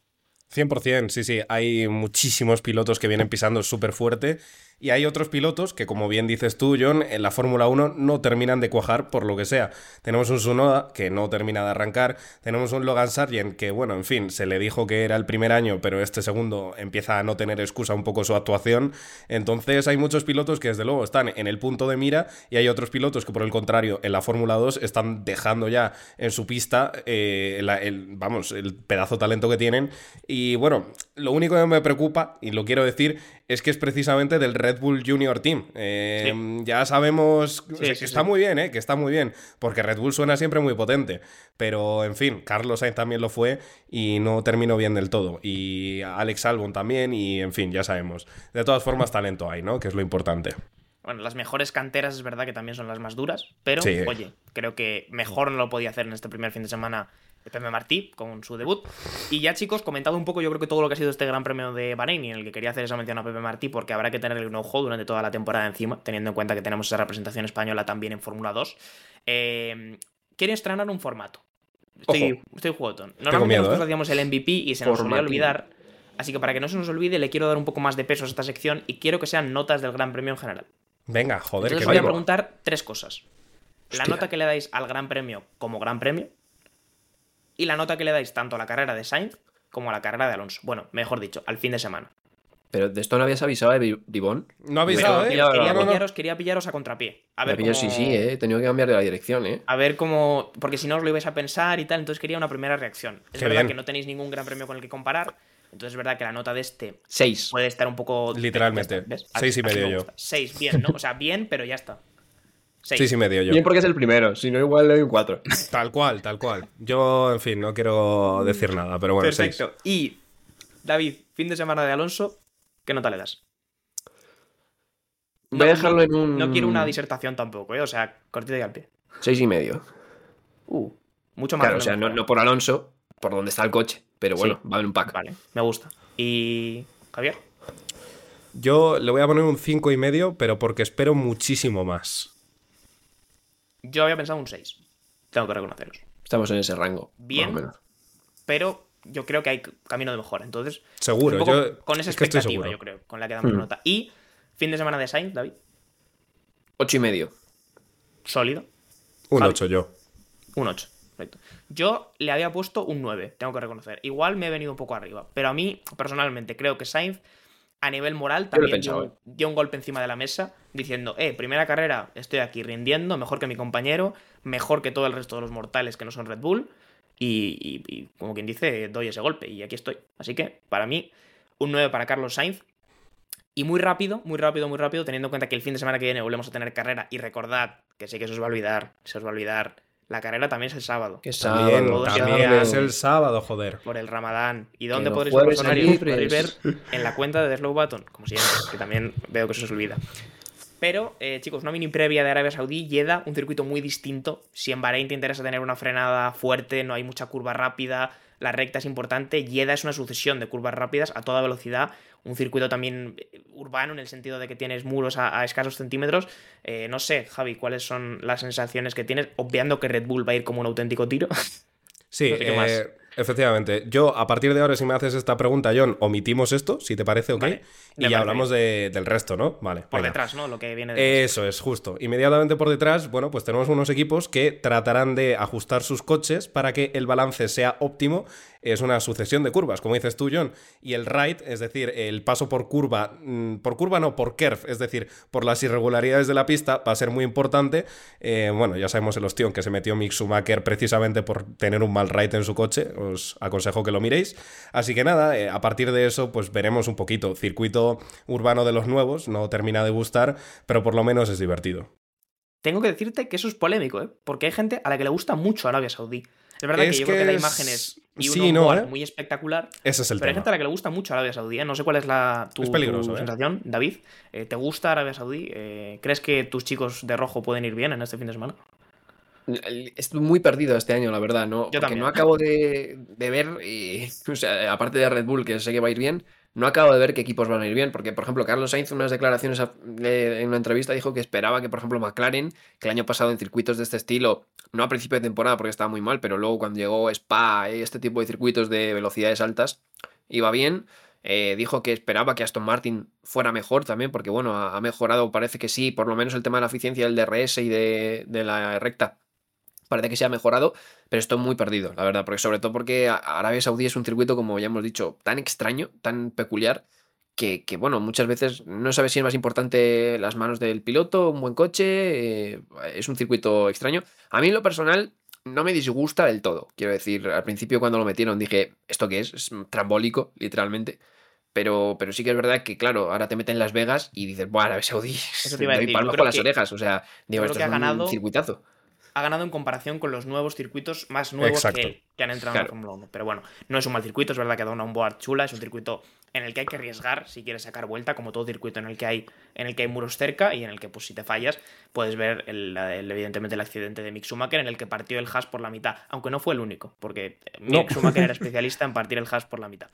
100%, sí, sí. Hay muchísimos pilotos que vienen pisando súper fuerte y hay otros pilotos que, como bien dices tú, John, en la Fórmula 1 no terminan de cuajar por lo que sea. Tenemos un Sunoda que no termina de arrancar, tenemos un Logan Sargent que, bueno, en fin, se le dijo que era el primer año, pero este segundo empieza a no tener excusa un poco su actuación. Entonces hay muchos pilotos que, desde luego, están en el punto de mira y hay otros pilotos que, por el contrario, en la Fórmula 2 están dejando ya en su pista eh, el, vamos, el pedazo de talento que tienen. Y bueno, lo único que me preocupa, y lo quiero decir, es que es precisamente del Red Bull Junior Team. Eh, Ya sabemos o sea, que está muy bien, ¿eh? que está muy bien, porque Red Bull suena siempre muy potente. Pero, en fin, Carlos Sainz también lo fue y no terminó bien del todo. Y Alex Albon también, y en fin, ya sabemos. De todas formas, talento hay, ¿no? Que es lo importante. Bueno, las mejores canteras es verdad que también son las más duras, pero oye, creo que mejor no lo podía hacer en este primer fin de semana Pepe Martí con su debut. Y ya chicos, comentado un poco yo creo que todo lo que ha sido este gran premio de Bahrein en el que quería hacer esa mención a Pepe Martí porque habrá que tener el know-how durante toda la temporada encima, teniendo en cuenta que tenemos esa representación española también en Fórmula 2. Eh, quiere estrenar un formato. Estoy, Ojo. estoy jugotón. Normalmente miedo, nosotros ¿eh? hacíamos el MVP y se nos solía Formatín. olvidar. Así que para que no se nos olvide, le quiero dar un poco más de peso a esta sección y quiero que sean notas del Gran Premio en general. Venga, joder, Entonces que os voy a preguntar tres cosas. La nota que le dais al Gran Premio como Gran Premio y la nota que le dais tanto a la carrera de Sainz como a la carrera de Alonso. Bueno, mejor dicho, al fin de semana. Pero de esto no habías avisado de Vi- Vivón. No ha avisado, ¿eh? quería- Quería, No, no, no. pillaros, quería pillaros a contrapié. A ver, pillo, cómo, sí, sí, eh. He tenido que cambiar de la dirección, eh. a ver cómo. Porque si no os lo ibais a pensar y tal, entonces quería una primera reacción. Es Qué verdad bien. que no tenéis ningún gran premio con el que comparar. Entonces es verdad que la nota de este Seis. puede estar un poco. Literalmente. Seis y medio me yo. Seis, bien, ¿no? O sea, bien, pero ya está. Seis. Sí, sí, medio yo. Bien porque es el primero, si no igual le doy un 4. Tal cual, tal cual. Yo, en fin, no quiero decir nada, pero bueno, seis. Perfecto. Y, David, fin de semana de Alonso, ¿qué nota le das? Voy a dejarlo en un... No quiero una disertación tampoco, ¿eh? O sea, cortito y al pie. Seis y medio. Uh, mucho más. Claro, o sea, no por Alonso, por donde está el coche. Pero bueno, Sí. va en un pack. Vale, me gusta. Y. Javier. Yo le voy a poner un cinco y medio, pero porque espero muchísimo más. Yo había pensado un 6. Tengo que reconoceros. Estamos en ese rango. Bien. Más o menos. Pero yo creo que hay camino de mejora. Entonces, Seguro, un poco yo con esa es que estoy expectativa, yo creo, con la que damos Hmm. nota. Y fin de semana de Sainz, David. Ocho y medio. Sólido. Un Javi. 8 yo. Un 8. Perfecto. Yo le había puesto un 9, tengo que reconocer. Igual me he venido un poco arriba. Pero a mí, personalmente, creo que Sainz a nivel moral también pensado, dio, dio un golpe encima de la mesa diciendo, eh, primera carrera, estoy aquí rindiendo, mejor que mi compañero, mejor que todo el resto de los mortales que no son Red Bull, y, y- y, como quien dice, doy ese golpe, y aquí estoy. Así que, para mí, un 9 para Carlos Sainz, y muy rápido, muy rápido, muy rápido, teniendo en cuenta que el fin de semana que viene volvemos a tener carrera, y recordad, que sé que se os va a olvidar, se os va a olvidar, la carrera también es el sábado. Que También, Sábado, también es el sábado, joder. por el Ramadán. ¿Y dónde podréis ver los horarios? Podréis ver en la cuenta de The Slow Button, como siempre, que también veo que se os olvida. Pero, eh, chicos, una mini previa de Arabia Saudí, Jeddah, un circuito muy distinto. Si en Bahrein te interesa tener una frenada fuerte, no hay mucha curva rápida, la recta es importante, Jeddah es una sucesión de curvas rápidas a toda velocidad, un circuito también eh, urbano en el sentido de que tienes muros a, a escasos centímetros. Eh, no sé, Javi, ¿cuáles son las sensaciones que tienes? Obviando que Red Bull va a ir como un auténtico tiro. Sí, No sé eh, efectivamente. Yo, a partir de ahora, si me haces esta pregunta, John, omitimos esto, si te parece, ¿ok? Vale, y ya hablamos de- del resto, ¿no? Vale. Por venga. detrás, ¿no? Lo que viene de Eso es, justo. Inmediatamente por detrás, bueno, pues tenemos unos equipos que tratarán de ajustar sus coches para que el balance sea óptimo. Es una sucesión de curvas, como dices tú, John. Y el ride, es decir, el paso por curva, mm, por curva no, por curve, es decir, por las irregularidades de la pista, va a ser muy importante. Eh, bueno, ya sabemos el ostión que se metió Mick Schumacher precisamente por tener un mal ride en su coche. Os aconsejo que lo miréis. Así que nada, eh, a partir de eso, pues veremos un poquito. Circuito urbano de los nuevos, no termina de gustar, pero por lo menos es divertido. Tengo que decirte que eso es polémico, ¿eh? Porque hay gente a la que le gusta mucho Arabia Saudí. Es verdad Es que yo creo que es- imágenes y un sí, no, ¿eh? muy espectacular. Ese es el Pero hay gente a la que le gusta mucho Arabia Saudí. ¿eh? No sé cuál es la, tu, Es peligroso, tu ¿eh? sensación, David. Eh, ¿Te gusta Arabia Saudí? Eh, ¿Crees que tus chicos de rojo pueden ir bien en este fin de semana? Estoy muy perdido este año, la verdad, ¿no? Porque también. no acabo de, de ver, y, o sea, aparte de Red Bull, que sé que va a ir bien, no acabo de ver qué equipos van a ir bien. Porque, por ejemplo, Carlos Sainz, en unas declaraciones en una entrevista, dijo que esperaba que, por ejemplo, McLaren, que el año pasado en circuitos de este estilo, no a principio de temporada porque estaba muy mal, pero luego cuando llegó Spa, eh, este tipo de circuitos de velocidades altas, iba bien. Eh, dijo que esperaba que Aston Martin fuera mejor también, porque bueno, ha, ha mejorado, parece que sí, por lo menos el tema de la eficiencia del DRS y de, de la recta parece que se ha mejorado, pero estoy muy perdido, la verdad, porque sobre todo porque Arabia Saudí es un circuito, como ya hemos dicho, tan extraño, tan peculiar, que, que, bueno, muchas veces no sabes si es más importante las manos del piloto, un buen coche, eh, es un circuito extraño. A mí en lo personal no me disgusta del todo, quiero decir, al principio cuando lo metieron dije, ¿esto qué es? Es trambólico, literalmente. Pero, pero sí que es verdad que, claro, ahora te meten Las Vegas y dices, bueno, Arabia Saudí, te iba a doy decir, palmas con las que- orejas, o sea, digo, esto que es ha ganado- un circuitazo. Ha ganado en comparación con los nuevos circuitos más nuevos Exacto. que él, que han entrado en la. Fórmula 1. Pero bueno, no es un mal circuito, es verdad que dado una onboard chula, es un circuito en el que hay que arriesgar si quieres sacar vuelta, como todo circuito en el que hay, en el que hay muros cerca y en el que, pues si te fallas, puedes ver el, el- evidentemente el accidente de Mick Schumacher en el que partió el hash por la mitad, aunque no fue el único, porque Mick No. Schumacher era especialista en partir el hash por la mitad.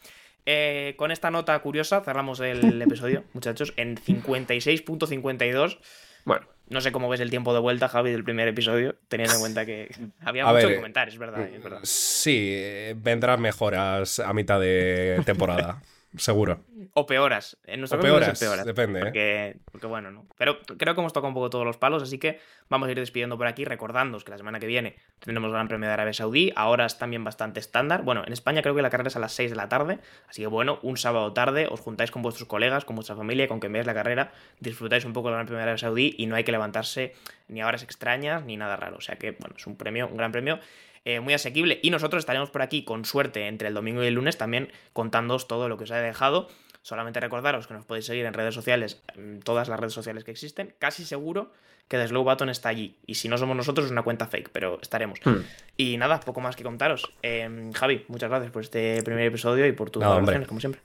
Eh, con esta nota curiosa cerramos el episodio, muchachos, en 56.52. Bueno, No sé cómo ves el tiempo de vuelta, Javi, del primer episodio, teniendo en cuenta que había A mucho ver, que comentar, es verdad, es verdad. Sí, eh, vendrán mejoras a mitad de temporada, seguro. O peoras. En nuestro O peoras, depende, ¿eh? Porque, porque bueno, ¿no? Pero creo que hemos tocado un poco todos los palos, así que vamos a ir despidiendo por aquí, recordándoos que la semana que viene tendremos Gran Premio de Arabia Saudí, a horas también bastante estándar. Bueno, en España creo que la carrera es a las 6 de la tarde, así que bueno, un sábado tarde os juntáis con vuestros colegas, con vuestra familia, con quien veáis la carrera, disfrutáis un poco del Gran Premio de Arabia Saudí y no hay que levantarse ni a horas extrañas ni nada raro. O sea que, bueno, es un premio, un gran premio eh, muy asequible. Y nosotros estaremos por aquí, con suerte, entre el domingo y el lunes, también contándoos todo lo que os he dejado. Solamente recordaros que nos podéis seguir en redes sociales, en todas las redes sociales que existen. Casi seguro que The Slow Button está allí. Y si no somos nosotros, es una cuenta fake, pero estaremos. Hmm. Y nada, poco más que contaros. Eh, Javi, muchas gracias por este primer episodio y por tus No, valoraciones, como siempre.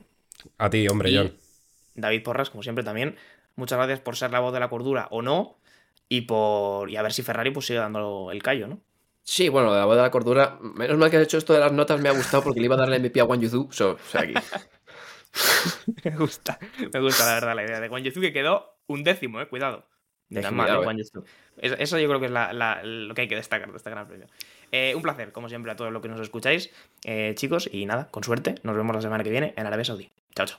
A ti, hombre, Y John. David Porras, como siempre, también. Muchas gracias por ser la voz de la cordura o no. Y por. Y a ver si Ferrari pues sigue dando el callo, ¿no? Sí, bueno, la voz de la cordura. Menos mal que has hecho esto de las notas, me ha gustado porque le iba a darle MVP a Juan Yuzu. So, o sea, aquí. Me gusta, me gusta la verdad la idea de Juan Yuzu que quedó un décimo, eh, cuidado. Tan mal, Cuidado, eh, eh. Eso yo creo que es la- la- lo que hay que destacar de este gran premio. Eh, un placer, como siempre, a todos los que nos escucháis, eh, chicos, y nada, con suerte, nos vemos la semana que viene en Arabia Saudí. Chao, chao.